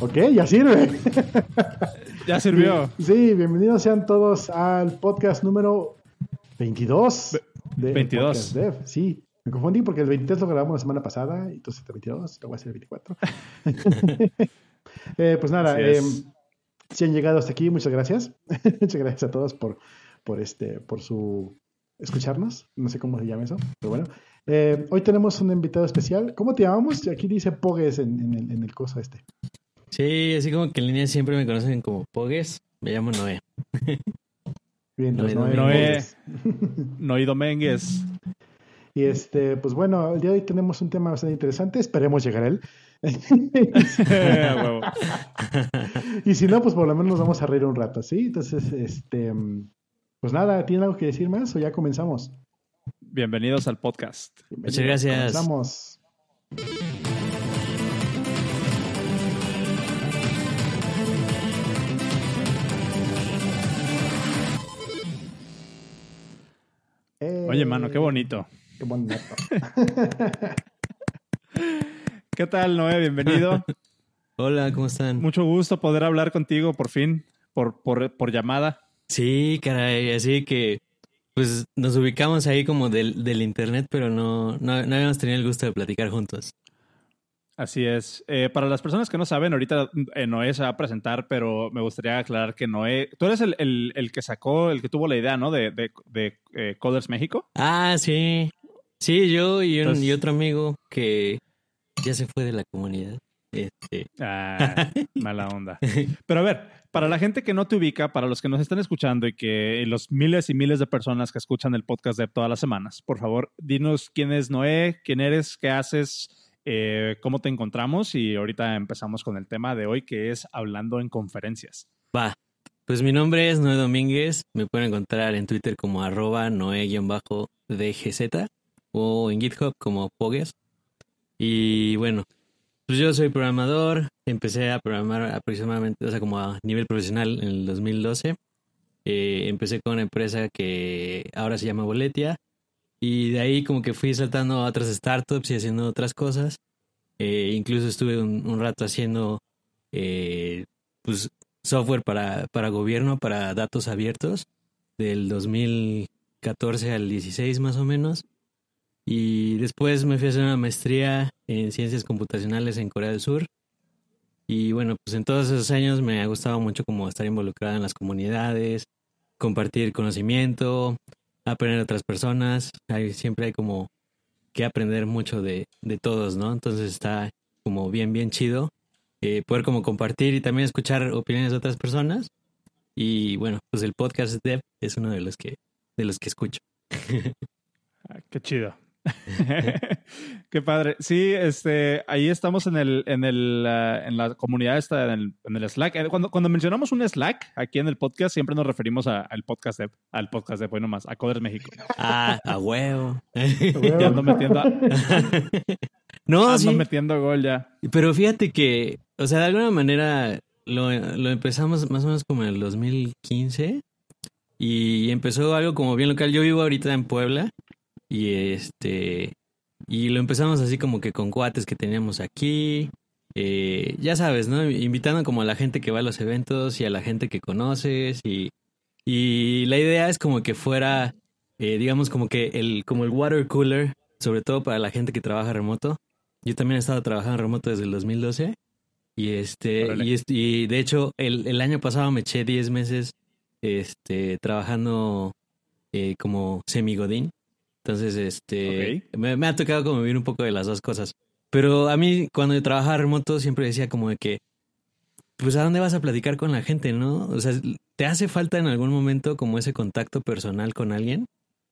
Ok, ya sirve. Ya sirvió. Sí, bienvenidos sean todos al podcast número 22 de 22. Podcast Dev. Sí, me confundí porque el 23 lo grabamos la semana pasada, entonces el 22, lo voy a hacer el 24. Eh, pues nada, eh, si han llegado hasta aquí, muchas gracias. muchas gracias a todos por, por, este, por su escucharnos. No sé cómo se llama eso, pero bueno. Eh, hoy tenemos un invitado especial. ¿Cómo te llamamos? Aquí dice Pogues en, en el, en el coso este. Sí, así como que en línea siempre me conocen como Pogues. Me llamo Noé. Bien, Noé Noé Domínguez. Pogues. Noy Domínguez. Y este, pues bueno, el día de hoy tenemos un tema bastante interesante. Esperemos llegar a él. Y si no, pues por lo menos nos vamos a reír un rato, ¿sí? Entonces, este, pues nada, ¿tienen algo que decir más o ya comenzamos? Bienvenidos al podcast. Bienvenidos, gracias. Comenzamos. Eh, Oye, mano, qué bonito. Qué bonito. ¿Qué tal, Noé? Bienvenido. Hola, ¿cómo están? Mucho gusto poder hablar contigo por fin, por, por, por llamada. Sí, caray, así que pues nos ubicamos ahí como del, del internet, pero no, no, no habíamos tenido el gusto de platicar juntos. Así es. Eh, para las personas que no saben, ahorita eh, Noé se va a presentar, pero me gustaría aclarar que Noé, tú eres el, el- el que sacó, el que tuvo la idea, ¿no? De, de, de eh, Coders México. Ah, sí. Sí, yo y, un- y otro amigo que ya se fue de la comunidad. Este, Ah, mala onda. Pero a ver, para la gente que no te ubica, para los que nos están escuchando y que y los miles y miles de personas que escuchan el podcast de todas las semanas, por favor, dinos quién es Noé, quién eres, qué haces, eh, cómo te encontramos y ahorita empezamos con el tema de hoy que es hablando en conferencias. va. Pues mi nombre es Noé Domínguez. Me pueden encontrar en Twitter como arroba Noé-DGZ o en GitHub como Pogues. Y bueno, pues yo soy programador. Empecé a programar aproximadamente, o sea, como a nivel profesional en el 2012. Eh, empecé con una empresa que ahora se llama Boletia. Y de ahí como que fui saltando a otras startups y haciendo otras cosas. Eh, incluso estuve un, un rato haciendo eh, pues software para, para gobierno, para datos abiertos, del 2014 al 16 más o menos. Y después me fui a hacer una maestría en ciencias computacionales en Corea del Sur. Y bueno, pues en todos esos años me ha gustado mucho como estar involucrado en las comunidades, compartir conocimiento, aprender de otras personas. Hay, siempre hay como que aprender mucho de, de todos, ¿no? Entonces está como bien, bien chido eh, poder como compartir y también escuchar opiniones de otras personas. Y bueno, pues el podcast Dev es uno de los que, de los que escucho. Ah, qué chido. qué padre. Sí, este, ahí estamos en el, en el, ah, en la comunidad esta, en el, en el Slack. Eh, Cuando, cuando mencionamos un Slack aquí en el podcast, siempre nos referimos a- al podcast Dev, al podcast Dev, hoy nomás, a Coders México. Ah, a huevo. Ya ando metiendo, no, ando sí. metiendo gol ya. Pero fíjate que, o sea, de alguna manera lo, lo empezamos más o menos como en el 2015 y empezó algo como bien local. Yo vivo ahorita en Puebla y este y lo empezamos así como que con cuates que teníamos aquí. eh, ya sabes, ¿no? Invitando como a la gente que va a los eventos y a la gente que conoces y, y la idea es como que fuera, eh, digamos como que el, como el water cooler, sobre todo para la gente que trabaja remoto. Yo también he estado trabajando remoto desde el 2012. Y este, y, y de hecho, el, el año pasado me eché 10 meses este, trabajando eh, como semigodín. Entonces, este, me, me ha tocado como vivir un poco de las dos cosas. Pero a mí, cuando yo trabajaba remoto, siempre decía como de que, pues, ¿a dónde vas a platicar con la gente, no? O sea, ¿te hace falta en algún momento como ese contacto personal con alguien?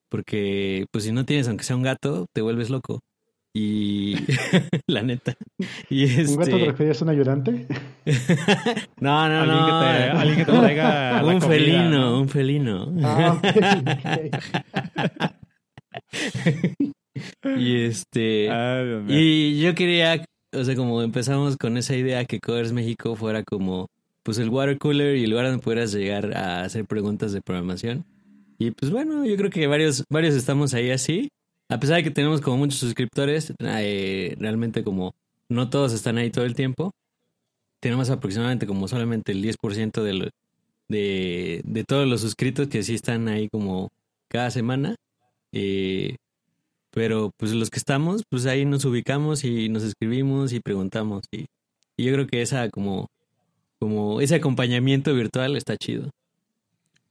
Porque, pues, si no tienes, aunque sea un gato, te vuelves loco. Y la neta. Y este... ¿Un gato te refieres a un ayudante? no, no, Alguien no. que te, alguien que te traiga la un comida, felino, ¿no? un felino. Ah, ok, y este. Ay. Y yo quería, o sea, como empezamos con esa idea que Coders México fuera como, pues el water cooler y el lugar donde pudieras llegar a hacer preguntas de programación. Y pues bueno, yo creo que varios, varios estamos ahí así. A pesar de que tenemos como muchos suscriptores, eh, realmente como no todos están ahí todo el tiempo. tenemos aproximadamente como solamente el 10% de, lo- de, de todos los suscritos que sí están ahí como cada semana. Eh, pero pues los que estamos, pues ahí nos ubicamos y nos escribimos y preguntamos. Y, y yo creo que esa como, como ese acompañamiento virtual está chido.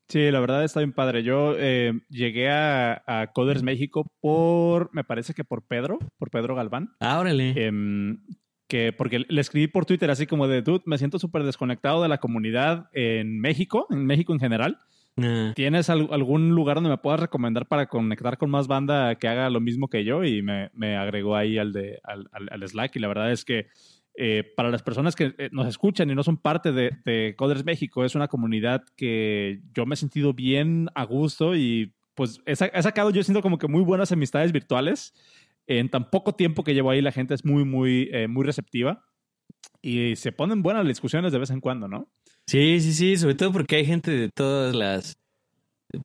Sí, la verdad está bien padre. Yo eh, llegué a, a Coders México por, me parece que por Pedro, por Pedro Galván. Ah, órale. Em, que porque le escribí por Twitter así como de, dude, me siento súper desconectado de la comunidad en México, en México en general. Ah, ¿Tienes al- algún lugar donde me puedas recomendar para conectar con más banda que haga lo mismo que yo? Y me, agregó ahí al, de, al, Slack. Y la verdad es que eh, para las personas que eh, nos escuchan y no son parte de, de Coders México, es una comunidad que yo me he sentido bien a gusto y pues he, sa- he sacado, yo siento como que muy buenas amistades virtuales. En tan poco tiempo que llevo ahí, la gente es muy, muy, eh, muy receptiva y se ponen buenas las discusiones de vez en cuando, ¿no? Sí, sí, sí, sobre todo porque hay gente de todas las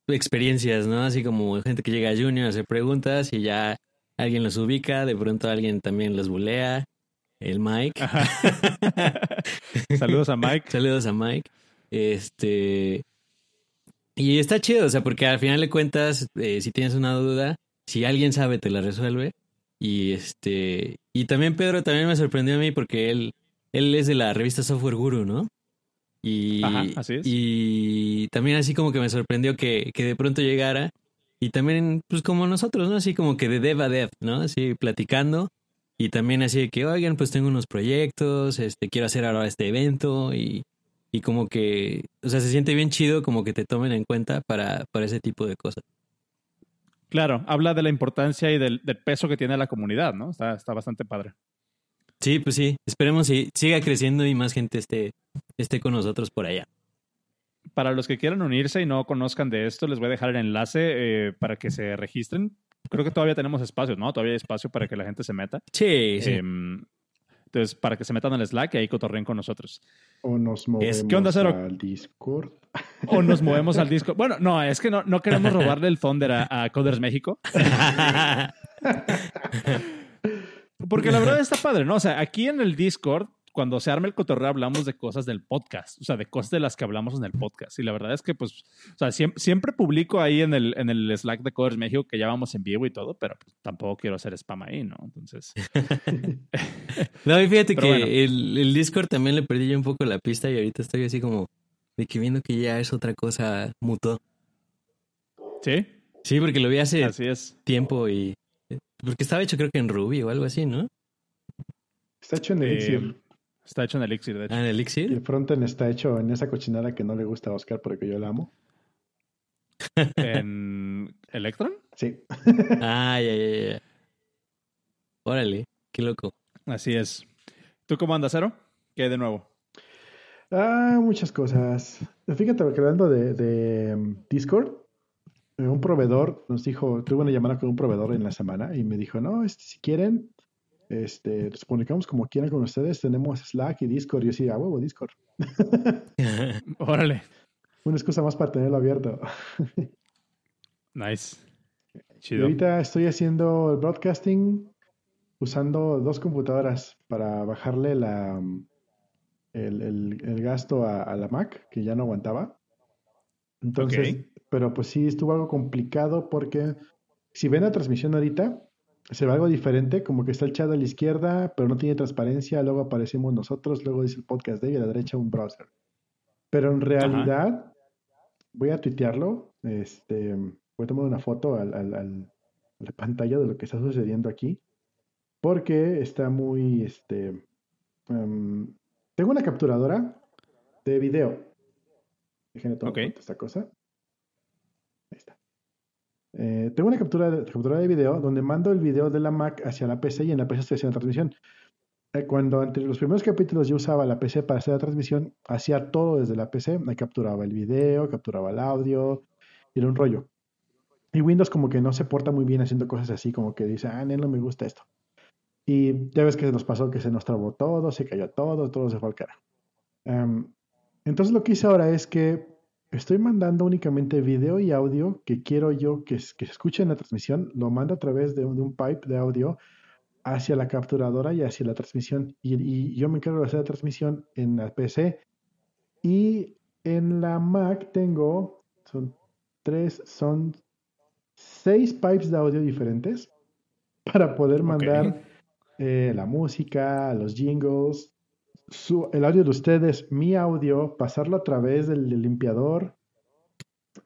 experiencias, ¿no? Así como gente que llega a Junior a hacer preguntas y ya alguien los ubica, de pronto alguien también los bulea, el Mike. Saludos a Mike. Saludos a Mike. Este. Y está chido, o sea, porque al final de cuentas, eh, si tienes una duda, si alguien sabe, te la resuelve. Y este. Y también Pedro también me sorprendió a mí porque él, él es de la revista Software Guru, ¿no? Y, Ajá, así es. y también así como que me sorprendió que, que de pronto llegara. Y también, pues como nosotros, ¿no? Así como que de dev a dev, ¿no? Así platicando. Y también así de que, oigan, pues tengo unos proyectos, este, quiero hacer ahora este evento y, y como que, o sea, se siente bien chido como que te tomen en cuenta para, para ese tipo de cosas. Claro, habla de la importancia y del, del peso que tiene la comunidad, ¿no? Está, está bastante padre. Sí, pues sí, esperemos que siga creciendo y más gente esté, esté con nosotros por allá. Para los que quieran unirse y no conozcan de esto, les voy a dejar el enlace eh, para que se registren. Creo que todavía tenemos espacio, ¿no? Todavía hay espacio para que la gente se meta. Sí, sí. Em, entonces, para que se metan al Slack y ahí cotorren con nosotros. O nos movemos ¿qué onda, Cero? al Discord. O nos movemos al disco. Bueno, no, es que no, no queremos robarle el Thunder a, a Coders México. Porque la verdad está padre, ¿no? O sea, aquí en el Discord, cuando se arma el cotorreo, hablamos de cosas del podcast, o sea, de cosas de las que hablamos en el podcast. Y la verdad es que, pues, o sea, siempre, siempre publico ahí en el, en el Slack de Coders México que ya vamos en vivo y todo, pero pues, tampoco quiero hacer spam ahí, ¿no? Entonces, no, y fíjate que bueno. el, el Discord también le perdí yo un poco la pista y ahorita estoy así como de que viendo que ya es otra cosa mutó. sí, Sí, porque lo vi hace así es. tiempo y... Porque estaba hecho creo que en Ruby o algo así, ¿no? Está hecho en Eh, Elixir. está hecho en Elixir, de hecho. Ah, en Y Elixir. el frontend está hecho en esa cochinada que no le gusta a Oscar porque yo la amo. ¿En Electron? Sí. Ah, ya, ya, ya. Órale, qué loco. Así es. ¿Tú cómo andas, Cero? ¿Qué hay de nuevo? Ah, muchas cosas. Fíjate que hablando de, de, um, Discord, un proveedor nos dijo, tuve una llamada con un proveedor en la semana y me dijo, no, este, si quieren, este, nos comunicamos como quieran con ustedes, tenemos Slack y Discord. Y yo sí, a huevo, Discord. Órale. Una excusa más para tenerlo abierto. Nice. Y Chido. ahorita estoy haciendo el broadcasting usando dos computadoras para bajarle la, el, el- el gasto a, a la Mac, que ya no aguantaba. Entonces, pero pues sí estuvo algo complicado porque si ven la transmisión ahorita, se ve algo diferente, como que está el chat a la izquierda, pero no tiene transparencia, luego aparecemos nosotros, luego dice el podcast de y a la derecha un browser. Pero en realidad, voy a tuitearlo, este, voy a tomar una foto al, al- al- a la pantalla de lo que está sucediendo aquí, porque está muy, este, em, tengo una capturadora de video. Déjenme tomar Ok. foto de esta cosa. Ahí está. Eh, tengo una captura de, capturadora de video donde mando el video de la Mac hacia la PC y en la PC estoy haciendo la transmisión. Eh, Cuando entre los primeros capítulos yo usaba la PC para hacer la transmisión, hacía todo desde la PC, me capturaba el video, capturaba el audio, era un rollo. Y Windows como que no se porta muy bien haciendo cosas así, como que dice, ah, no me gusta esto. Y ya ves que se nos pasó que se nos trabó todo, se cayó todo, todo se fue al cara. Em, entonces lo que hice ahora es que estoy mandando únicamente video y audio que quiero yo que, que se escuche en la transmisión, lo mando a través de un, de un pipe de audio hacia la capturadora y hacia la transmisión. Y, yo me encargo de hacer la transmisión en la PC. Y en la Mac tengo, son tres, son seis pipes de audio diferentes para poder mandar eh, la música, los jingles, el audio de ustedes, mi audio, pasarlo a través del, limpiador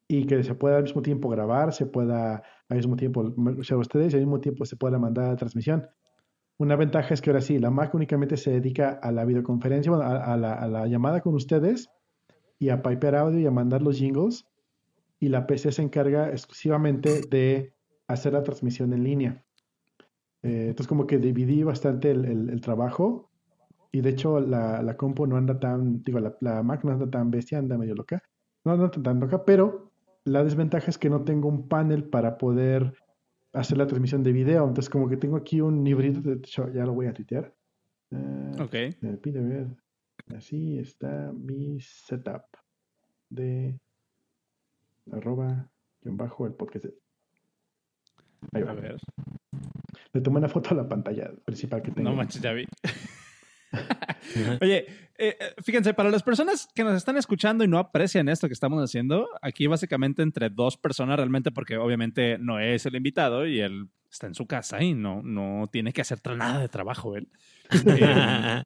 y que se pueda al mismo tiempo grabar, se pueda al mismo tiempo escuchar ustedes y al mismo tiempo se pueda mandar la transmisión. Una ventaja es que ahora sí, la Mac únicamente se dedica a la videoconferencia, a, la, llamada con ustedes y a pipear audio y a mandar los jingles. Y la PC se encarga exclusivamente de hacer la transmisión en línea. Eh, entonces como que dividí bastante el, trabajo y de hecho la, la, compu no anda tan, digo, la, Mac no anda tan bestia, anda medio loca. No anda tan loca, pero la desventaja es que no tengo un panel para poder hacer la transmisión de video. Entonces, como que tengo aquí un híbrido, de hecho, ya lo voy a tuitear. Uh, ok. Me pide ver. Así está mi setup de arroba en bajo el podcast. Ahí va. A ver. Le tomé una foto a la pantalla principal que tengo. No manches, ya vi. Oye, eh, eh, fíjense, para las personas que nos están escuchando y no aprecian esto que estamos haciendo, aquí básicamente entre dos personas realmente, porque obviamente no es el invitado y él está en su casa y no, no tiene que hacer nada de trabajo él. Eh,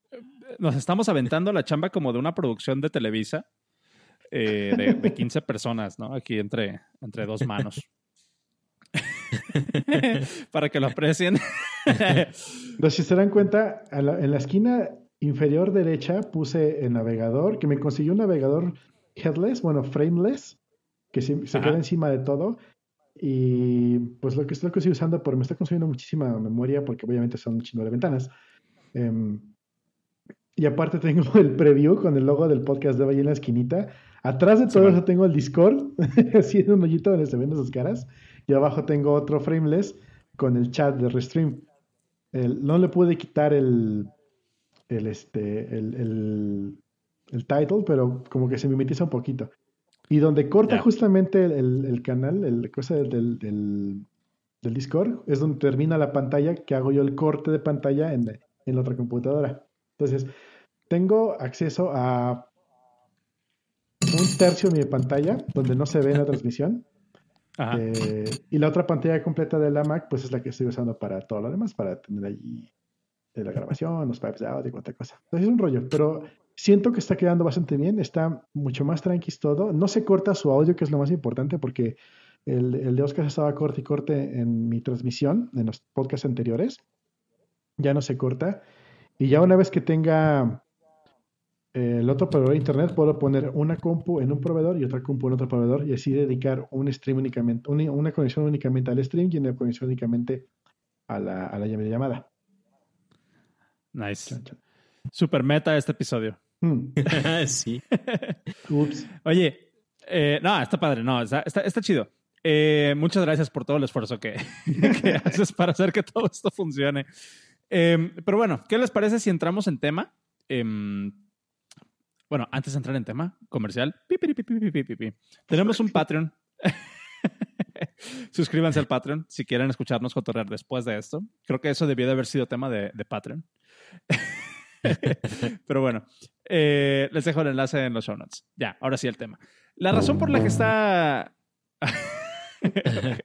nos estamos aventando la chamba como de una producción de Televisa de, de, 15 personas, ¿no? Aquí entre, entre dos manos. Para que lo aprecien. Pero si se dan cuenta, en la esquina inferior derecha puse el navegador, que me consiguió un navegador headless, bueno, frameless, que se, queda encima de todo. Y pues lo que estoy, usando, porque me está consumiendo muchísima memoria, porque obviamente son un chingo de ventanas. Em, y aparte tengo el preview con el logo del podcast de ahí en la esquinita. Atrás de todo eso tengo el Discord, así en un hoyito donde se ven esas caras. Y abajo tengo otro frameless con el chat de Restream. no le pude quitar el, el, este, el, el, title, pero como que se mimetiza un poquito. Y donde corta justamente el, canal, el cosa del, del, del, Discord, es donde termina la pantalla, que hago yo el corte de pantalla en, en la otra computadora. Entonces, tengo acceso a un tercio de mi pantalla, donde no se ve en la transmisión. Eh, y la otra pantalla completa de la Mac, pues es la que estoy usando para todo lo demás, para tener allí de la grabación, los pipes de audio y cualquier cosa. Entonces es un rollo, pero siento que está quedando bastante bien, está mucho más tranquilo todo. No se corta su audio, que es lo más importante, porque el, el de Oscar estaba corte y corte en mi transmisión, en los podcasts anteriores. Ya no se corta. Y ya una vez que tenga eh, el otro proveedor de internet, puedo poner una compu en un proveedor y otra compu en otro proveedor y así dedicar un stream únicamente, una, conexión únicamente al stream y una conexión únicamente a la, a la llamada. Nice. Super meta este episodio. Hmm. sí. Ups. Oye, eh, no, está padre, no, está, está, chido. Eh, muchas gracias por todo el esfuerzo que, haces para hacer que todo esto funcione. Em, pero bueno, ¿qué les parece si entramos en tema? Bueno, antes de entrar en tema comercial, tenemos un Patreon. Suscríbanse al Patreon si quieren escucharnos cotorrear después de esto. Creo que eso debió de haber sido tema de, de Patreon. Pero bueno, eh, les dejo el enlace en los show notes. Ya, ahora sí el tema. La razón por la que está.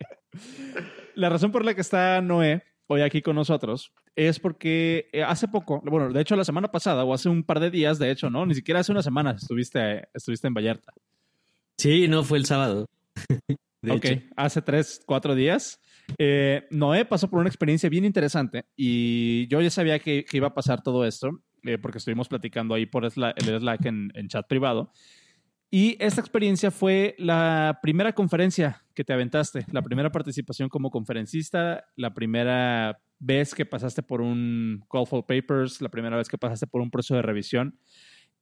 la razón por la que está Noé hoy aquí con nosotros es porque eh, hace poco, bueno, de hecho la semana pasada o hace un par de días, de hecho, ¿no? Ni siquiera hace una semana estuviste, estuviste en Vallarta. Sí, no, fue el sábado. ok, hace tres, cuatro días. Eh, Noé pasó por una experiencia bien interesante y yo ya sabía que, iba a pasar todo esto eh, porque estuvimos platicando ahí por el Slack en, chat privado. Y esta experiencia fue la primera conferencia que te aventaste, la primera participación como conferencista, la primera vez que pasaste por un Call for Papers, la primera vez que pasaste por un proceso de revisión.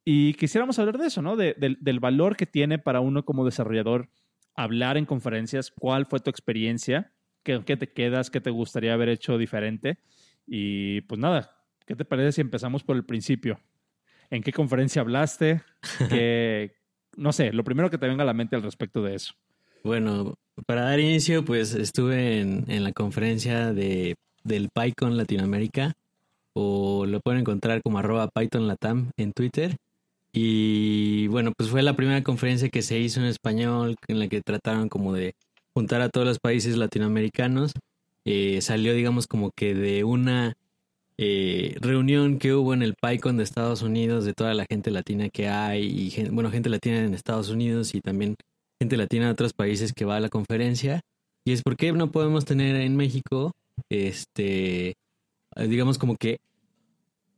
Y quisiéramos hablar de eso, ¿no? del valor que tiene para uno como desarrollador hablar en conferencias, cuál fue tu experiencia ¿Qué, te quedas? ¿Qué te gustaría haber hecho diferente? Y pues nada, ¿qué te parece si empezamos por el principio? ¿En qué conferencia hablaste? no sé, lo primero que te venga a la mente al respecto de eso. Bueno, para dar inicio, pues estuve en, la conferencia de del PyCon Latinoamérica o lo pueden encontrar como arroba Python Latam en Twitter. Y bueno, pues fue la primera conferencia que se hizo en español en la que trataron como de juntar a todos los países latinoamericanos. Eh, salió digamos como que de una eh, reunión que hubo en el PyCon de Estados Unidos de toda la gente latina que hay y bueno, gente latina en Estados Unidos y también gente latina de otros países que va a la conferencia. Y es porque no podemos tener en México, este, digamos como que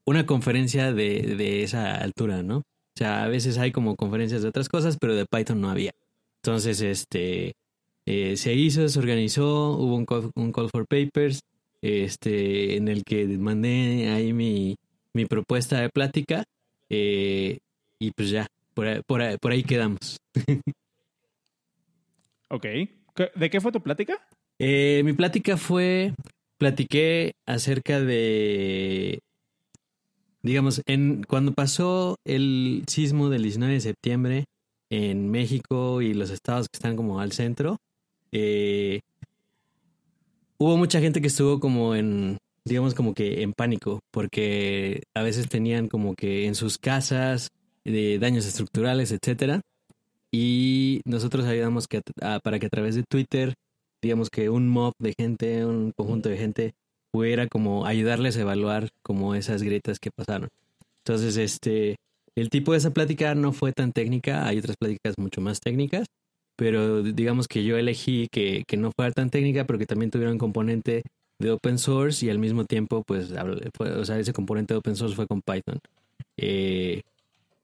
una conferencia de, de esa altura, ¿no? O sea, a veces hay como conferencias de otras cosas, pero de Python no había. Entonces, este, eh, se hizo, se organizó, hubo un un call for papers, este, en el que mandé ahí mi, mi propuesta de plática, eh, y pues ya, por, ahí, por, ahí, por ahí quedamos. ok. ¿De qué fue tu plática? Eh, mi plática fue, platiqué acerca de, digamos, en cuando pasó el sismo del 19 de septiembre en México y los estados que están como al centro, eh, hubo mucha gente que estuvo como en, digamos, como que en pánico, porque a veces tenían como que en sus casas de daños estructurales, etcétera. Y nosotros ayudamos que, para que a través de Twitter, digamos que un mob de gente, un conjunto de gente, pudiera como ayudarles a evaluar como esas grietas que pasaron. Entonces, este, el tipo de esa plática no fue tan técnica, hay otras pláticas mucho más técnicas, pero digamos que yo elegí que, que no fuera tan técnica, pero que también tuviera un componente de open source y al mismo tiempo, pues, o sea, ese componente de open source fue con Python. Eh,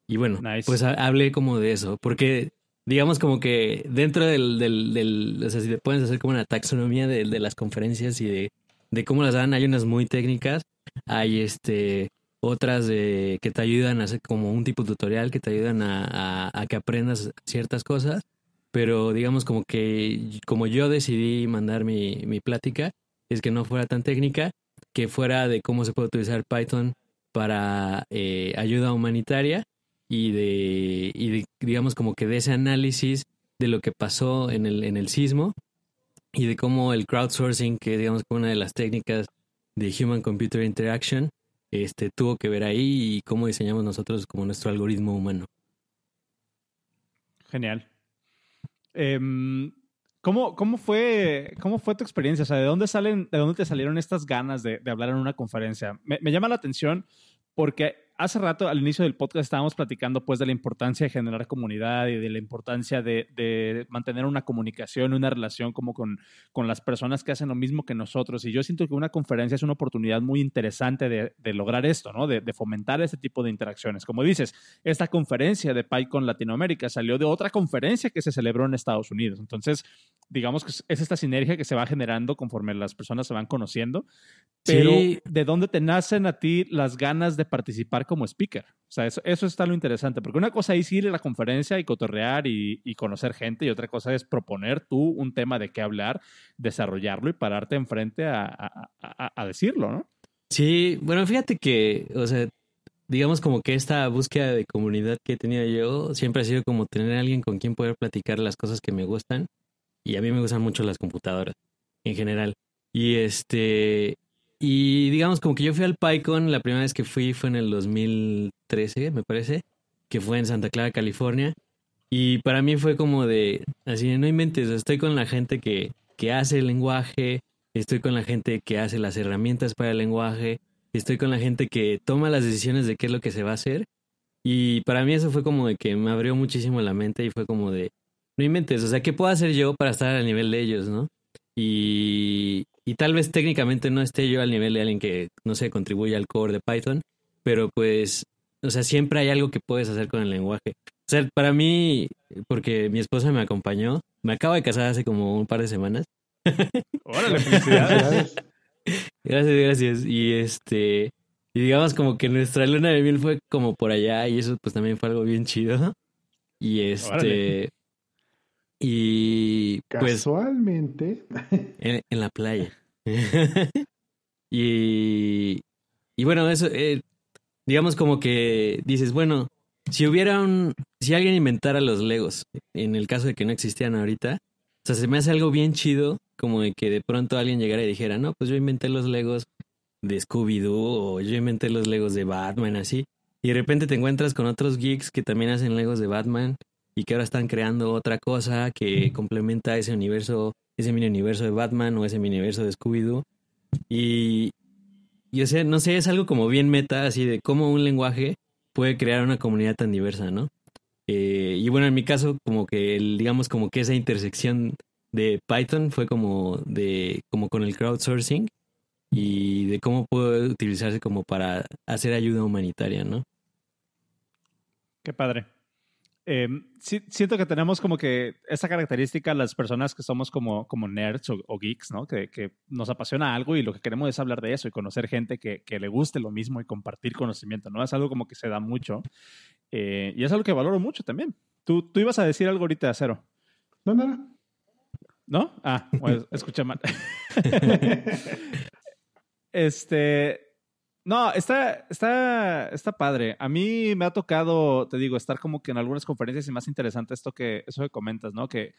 y bueno, pues hablé como de eso, porque digamos como que dentro del, del, del, o sea, si te puedes hacer como una taxonomía de, de las conferencias y de, de, cómo las dan, hay unas muy técnicas, hay este otras de, que te ayudan a hacer como un tipo tutorial, que te ayudan a, a, a que aprendas ciertas cosas pero digamos como que como yo decidí mandar mi, mi plática, es que no fuera tan técnica, que fuera de cómo se puede utilizar Python para eh, ayuda humanitaria y de, y digamos como que de ese análisis de lo que pasó en el, en el sismo y de cómo el crowdsourcing, que digamos como una de las técnicas de Human Computer Interaction, este, tuvo que ver ahí y cómo diseñamos nosotros como nuestro algoritmo humano. Genial. Eh, ¿cómo, cómo, fue, ¿Cómo fue tu experiencia? O sea, ¿de dónde, salen, de dónde te salieron estas ganas de, de hablar en una conferencia? Me, llama la atención porque hace rato, al inicio del podcast, estábamos platicando pues de la importancia de generar comunidad y de la importancia de, de mantener una comunicación, una relación como con, con, las personas que hacen lo mismo que nosotros. Y yo siento que una conferencia es una oportunidad muy interesante de, de lograr esto, ¿no? De, de, fomentar este tipo de interacciones. Como dices, esta conferencia de PyCon Latinoamérica salió de otra conferencia que se celebró en Estados Unidos. Entonces, digamos que es esta sinergia que se va generando conforme las personas se van conociendo. Pero, sí. ¿de dónde te nacen a ti las ganas de participar como speaker? O sea, eso, eso está lo interesante, porque una cosa es ir a la conferencia y cotorrear y, conocer gente, y otra cosa es proponer tú un tema de qué hablar, desarrollarlo y pararte enfrente a, a decirlo, ¿no? Sí, bueno, fíjate que, o sea, digamos como que esta búsqueda de comunidad que he tenido yo siempre ha sido como tener a alguien con quien poder platicar las cosas que me gustan, y a mí me gustan mucho las computadoras en general. Y este, y digamos, como que yo fui al PyCon, la primera vez que fui fue en el 2013, me parece, que fue en Santa Clara, California. Y para mí fue como de, así, no inventes, estoy con la gente que, que hace el lenguaje, estoy con la gente que hace las herramientas para el lenguaje, estoy con la gente que toma las decisiones de qué es lo que se va a hacer. Y para mí eso fue como de que me abrió muchísimo la mente y fue como de, no inventes, o sea, ¿qué puedo hacer yo para estar al nivel de ellos, no? Y, y tal vez técnicamente no esté yo al nivel de alguien que, no sé, contribuye al core de Python, pero pues, o sea, siempre hay algo que puedes hacer con el lenguaje. O sea, para mí, porque mi esposa me acompañó, me acabo de casar hace como un par de semanas. Órale, felicidades. gracias, gracias. Y este, y digamos como que nuestra luna de miel fue como por allá y eso pues también fue algo bien chido. Y este, Órale. Y pues. Casualmente. En, en la playa. y. Y bueno, eso. Eh, digamos como que dices, bueno, si hubiera un. Si alguien inventara los Legos, en el caso de que no existieran ahorita, o sea, se me hace algo bien chido como de que de pronto alguien llegara y dijera, no, pues yo inventé los Legos de Scooby-Doo o yo inventé los Legos de Batman, así. Y de repente te encuentras con otros geeks que también hacen Legos de Batman y que ahora están creando otra cosa que complementa ese universo, ese mini universo de Batman o ese mini universo de Scooby-Doo. Y, y o sea, no sé, es algo como bien meta, así de cómo un lenguaje puede crear una comunidad tan diversa, ¿no? Eh, y bueno, en mi caso, como que el, digamos como que esa intersección de Python fue como de como con el crowdsourcing y de cómo puede utilizarse como para hacer ayuda humanitaria, ¿no? Qué padre. Eh, siento que tenemos como que esa característica las personas que somos como, como nerds o, geeks, ¿no? Que, que, nos apasiona algo y lo que queremos es hablar de eso y conocer gente que, que, le guste lo mismo y compartir conocimiento, ¿no? Es algo como que se da mucho eh, y es algo que valoro mucho también. ¿Tú, tú ibas a decir algo ahorita, de Cero? No, no, no. ¿No? Ah, pues escucha mal. este, no, está, está, está padre. A mí me ha tocado, te digo, estar como que en algunas conferencias y más interesante esto que, eso que comentas, ¿no? Que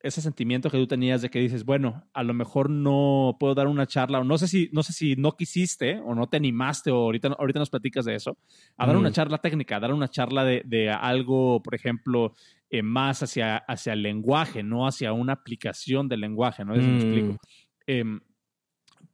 ese sentimiento que tú tenías de que dices, bueno, a lo mejor no puedo dar una charla, o no sé si, no sé si no quisiste o no te animaste, o ahorita, ahorita nos platicas de eso, a dar una charla técnica, a dar una charla de, de algo, por ejemplo, eh, más hacia, hacia el lenguaje, no hacia una aplicación del lenguaje, ¿no? Eso me explico. Mm.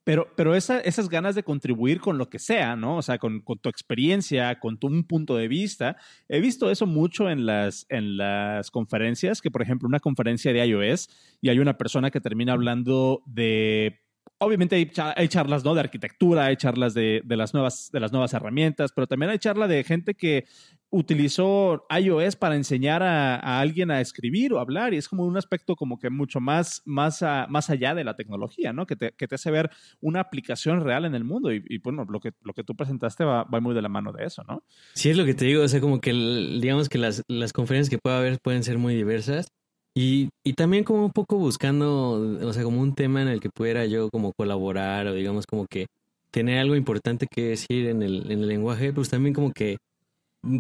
Pero, pero esas ganas de contribuir con lo que sea, ¿no? O sea, con, tu experiencia, con tu, un punto de vista. He visto eso mucho en las, en las conferencias, que por ejemplo, una conferencia de iOS y hay una persona que termina hablando de obviamente hay, charlas ¿no? de arquitectura, hay charlas de, de, las nuevas, de las nuevas herramientas, pero también hay charla de gente que utilizó iOS para enseñar a, alguien a escribir o hablar y es como un aspecto como que mucho más, más, más allá de la tecnología, ¿no? Que te, que te, hace ver una aplicación real en el mundo y, bueno, lo que, lo que tú presentaste va, va, muy de la mano de eso, ¿no? Sí, es lo que te digo, o sea, como que digamos que las, las conferencias que pueda haber pueden ser muy diversas y, y también como un poco buscando, o sea, como un tema en el que pudiera yo como colaborar o digamos como que tener algo importante que decir en el, en el lenguaje, pues también como que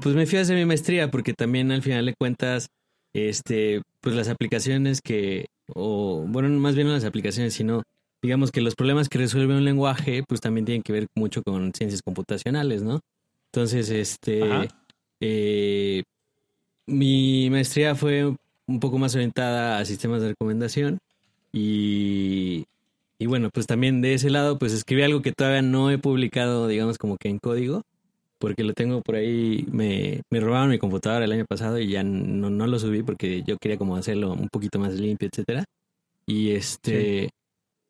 pues me fui a hacer mi maestría porque también al final de cuentas, este, pues las aplicaciones que, o bueno, más bien no las aplicaciones, sino digamos que los problemas que resuelve un lenguaje, pues también tienen que ver mucho con ciencias computacionales, ¿no? Entonces, este, eh, mi maestría fue un poco más orientada a sistemas de recomendación y, y bueno, pues también de ese lado, pues escribí algo que todavía no he publicado, digamos, como que en código, porque lo tengo por ahí, me, me robaron mi computadora el año pasado y ya no, no, lo subí porque yo quería como hacerlo un poquito más limpio, etcétera. Y este,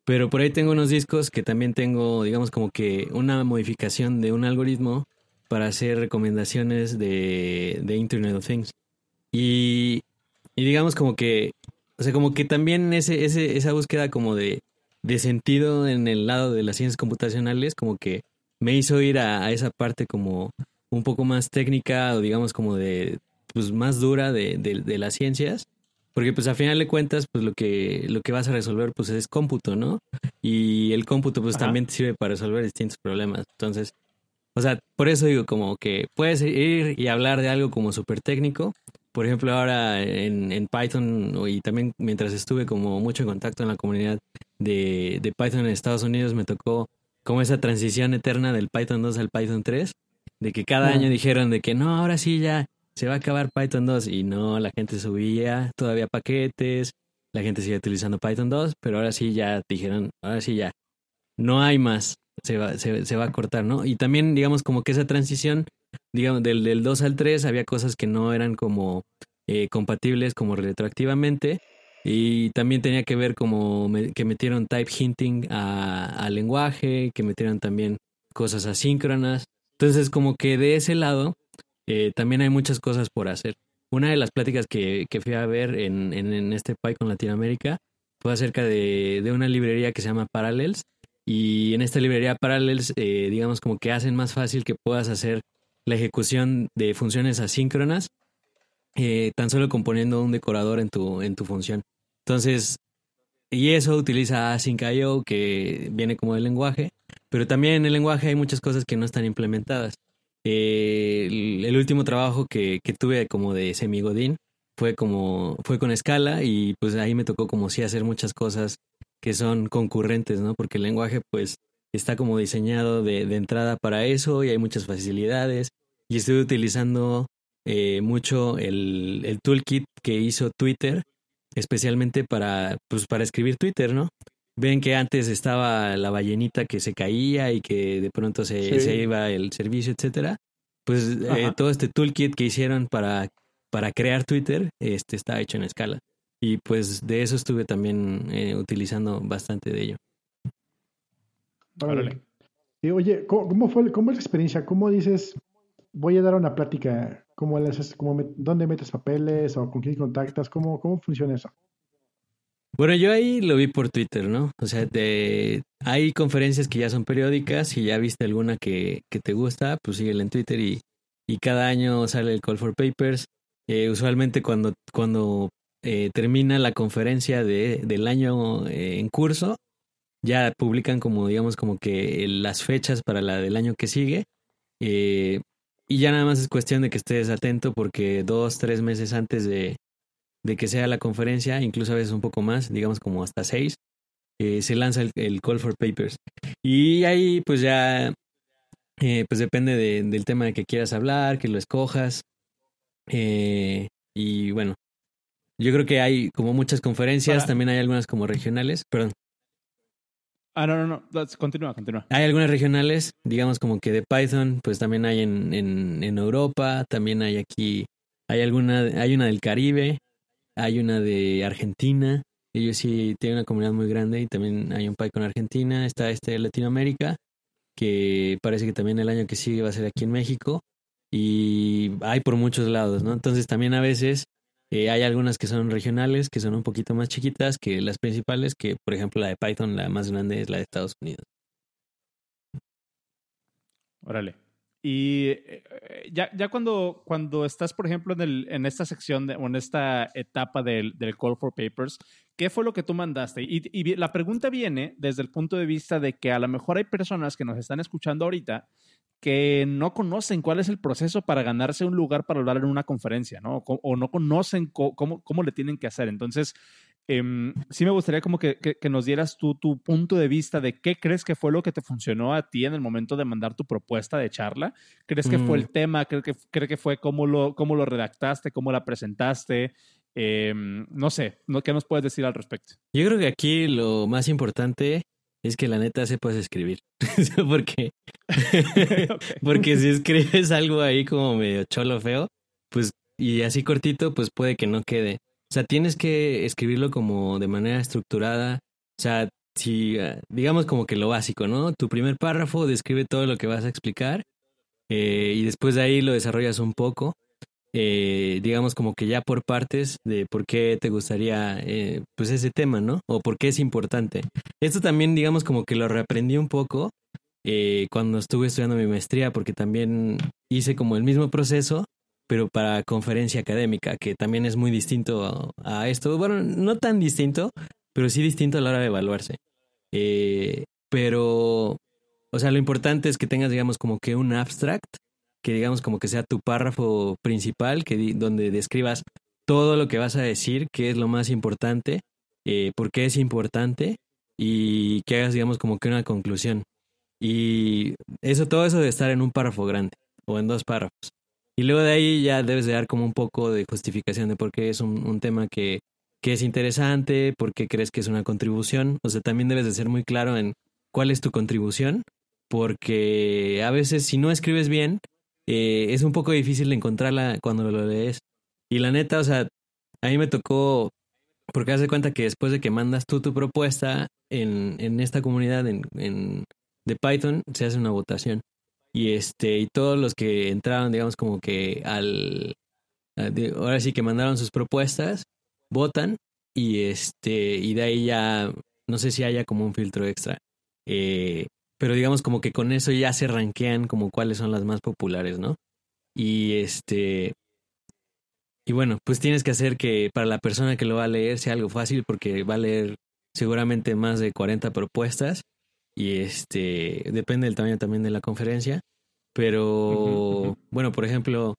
pero por ahí tengo unos discos que también tengo, digamos, como que una modificación de un algoritmo para hacer recomendaciones de, de Internet of Things. Y, y digamos como que, o sea, como que también ese, ese, esa búsqueda como de, de sentido en el lado de las ciencias computacionales, como que me hizo ir a, esa parte como un poco más técnica o digamos como de, pues más dura de, de, las ciencias. Porque pues a final de cuentas, pues lo que, lo que vas a resolver pues es cómputo, ¿no? Y el cómputo pues también te sirve para resolver distintos problemas. Entonces, o sea, por eso digo como que puedes ir y hablar de algo como súper técnico. Por ejemplo, ahora en, en, Python y también mientras estuve como mucho en contacto en la comunidad de, de Python en Estados Unidos, me tocó como esa transición eterna del Python 2 al Python 3, de que cada año dijeron de que no, ahora sí ya se va a acabar Python 2 y no, la gente subía todavía paquetes, la gente sigue utilizando Python 2, pero ahora sí ya dijeron, ahora sí ya, no hay más, se va, se, va a cortar, ¿no? Y también digamos como que esa transición, digamos, del, del 2 al 3 había cosas que no eran como eh, compatibles como retroactivamente y también tenía que ver como que metieron type hinting al lenguaje, que metieron también cosas asíncronas. Entonces, como que de ese lado eh, también hay muchas cosas por hacer. Una de las pláticas que, que fui a ver en, en, este PyCon Latinoamérica fue acerca de, de, una librería que se llama Parallels. Y en esta librería Parallels, eh, digamos como que hacen más fácil que puedas hacer la ejecución de funciones asíncronas, eh, tan solo componiendo un decorador en tu, en tu función. Entonces, y eso utiliza Async.io, que viene como del lenguaje, pero también en el lenguaje hay muchas cosas que no están implementadas. Eh, el, último trabajo que, que tuve como de semigodín fue como fue con escala y pues ahí me tocó como sí hacer muchas cosas que son concurrentes, ¿no? Porque el lenguaje, pues, está como diseñado de, de entrada para eso y hay muchas facilidades. Y estoy utilizando eh, mucho el, el toolkit que hizo Twitter, especialmente para, pues, para escribir Twitter, ¿no? Ven que antes estaba la ballenita que se caía y que de pronto se, Sí. se iba el servicio, etcétera. Pues eh, todo este toolkit que hicieron para, para crear Twitter este, está hecho en escala. Y pues de eso estuve también eh, utilizando bastante de ello. Órale. Órale. Y oye, ¿cómo, cómo fue, cómo es la experiencia? ¿Cómo dices, voy a dar una plática? ¿Cómo le haces? ¿Cómo ¿Dónde metes papeles? ¿O con quién contactas? ¿Cómo, cómo funciona eso? Bueno, yo ahí lo vi por Twitter, ¿no? O sea, de, hay conferencias que ya son periódicas. Si ya viste alguna que, que te gusta, pues síguela en Twitter y, y cada año sale el Call for Papers. Eh, usualmente cuando, cuando eh, termina la conferencia de, del año eh, en curso, ya publican como, digamos, como que las fechas para la del año que sigue. Eh, y ya nada más es cuestión de que estés atento porque dos, tres meses antes de, de que sea la conferencia, incluso a veces un poco más, digamos como hasta seis, eh, se lanza el, el Call for Papers. Y ahí pues ya, eh, pues depende de- del tema de que quieras hablar, que lo escojas. Eh, y bueno, yo creo que hay como muchas conferencias, Para- también hay algunas como regionales, perdón. Ah, no, no, no. Continúa, continúa. Hay algunas regionales, digamos como que de Python, pues también hay en, en, Europa, también hay aquí, hay alguna, hay una del Caribe, hay una de Argentina, ellos sí tienen una comunidad muy grande y también hay un PyCon Argentina, está este de Latinoamérica, que parece que también el año que sigue va a ser aquí en México, y hay por muchos lados, ¿no? Entonces también a veces eh, hay algunas que son regionales, que son un poquito más chiquitas que las principales, que por ejemplo la de Python, la más grande es la de Estados Unidos. Órale. Y eh, eh, ya, ya cuando, cuando estás, por ejemplo, en, el, en esta sección de- o en esta etapa del, del Call for Papers, ¿qué fue lo que tú mandaste? Y, y la pregunta viene desde el punto de vista de que a lo mejor hay personas que nos están escuchando ahorita que no conocen cuál es el proceso para ganarse un lugar para hablar en una conferencia, ¿no? O, o no conocen co- cómo, cómo le tienen que hacer. Entonces, em, sí me gustaría como que, que- que nos dieras tú tu punto de vista de qué crees que fue lo que te funcionó a ti en el momento de mandar tu propuesta de charla. ¿Crees que fue Mm. el tema? ¿Crees que, cree que fue cómo lo, cómo lo redactaste? ¿Cómo la presentaste? Em, no sé. ¿qué nos puedes decir al respecto? Yo creo que aquí lo más importante es que la neta sepas escribir. porque, porque si escribes algo ahí como medio cholo feo, pues, y así cortito, pues puede que no quede. O sea, tienes que escribirlo como de manera estructurada. O sea, si, eh, digamos como que lo básico, ¿no? Tu primer párrafo describe todo lo que vas a explicar eh, y después de ahí lo desarrollas un poco. Eh, digamos como que ya por partes de por qué te gustaría eh, pues ese tema, ¿no? O por qué es importante. Esto también digamos como que lo reaprendí un poco eh, cuando estuve estudiando mi maestría porque también hice como el mismo proceso pero para conferencia académica que también es muy distinto a, a esto. Bueno, no tan distinto, pero sí distinto a la hora de evaluarse. Eh, pero, o sea, lo importante es que tengas, digamos, como que un abstract, que digamos como que sea tu párrafo principal, que donde describas todo lo que vas a decir, qué es lo más importante, eh, por qué es importante y que hagas, digamos, como que una conclusión. Y eso, todo eso de estar en un párrafo grande o en dos párrafos. Y luego de ahí ya debes de dar como un poco de justificación de por qué es un, un tema que, que es interesante, por qué crees que es una contribución. O sea, también debes de ser muy claro en cuál es tu contribución, porque a veces si no escribes bien, eh, es un poco difícil encontrarla cuando lo lees. Y la neta, o sea, a mí me tocó, porque haz de cuenta que después de que mandas tú tu propuesta en, en esta comunidad en, en- de Python, se hace una votación. Y este, y todos los que entraron, digamos, como que al, ahora sí que mandaron sus propuestas, votan, y este, y de ahí ya, no sé si haya como un filtro extra. Eh, pero digamos como que con eso ya se rankean como cuáles son las más populares, ¿no? Y este, y bueno, pues tienes que hacer que para la persona que lo va a leer sea algo fácil porque va a leer seguramente más de 40 propuestas y este depende del tamaño también de la conferencia, pero bueno, por ejemplo,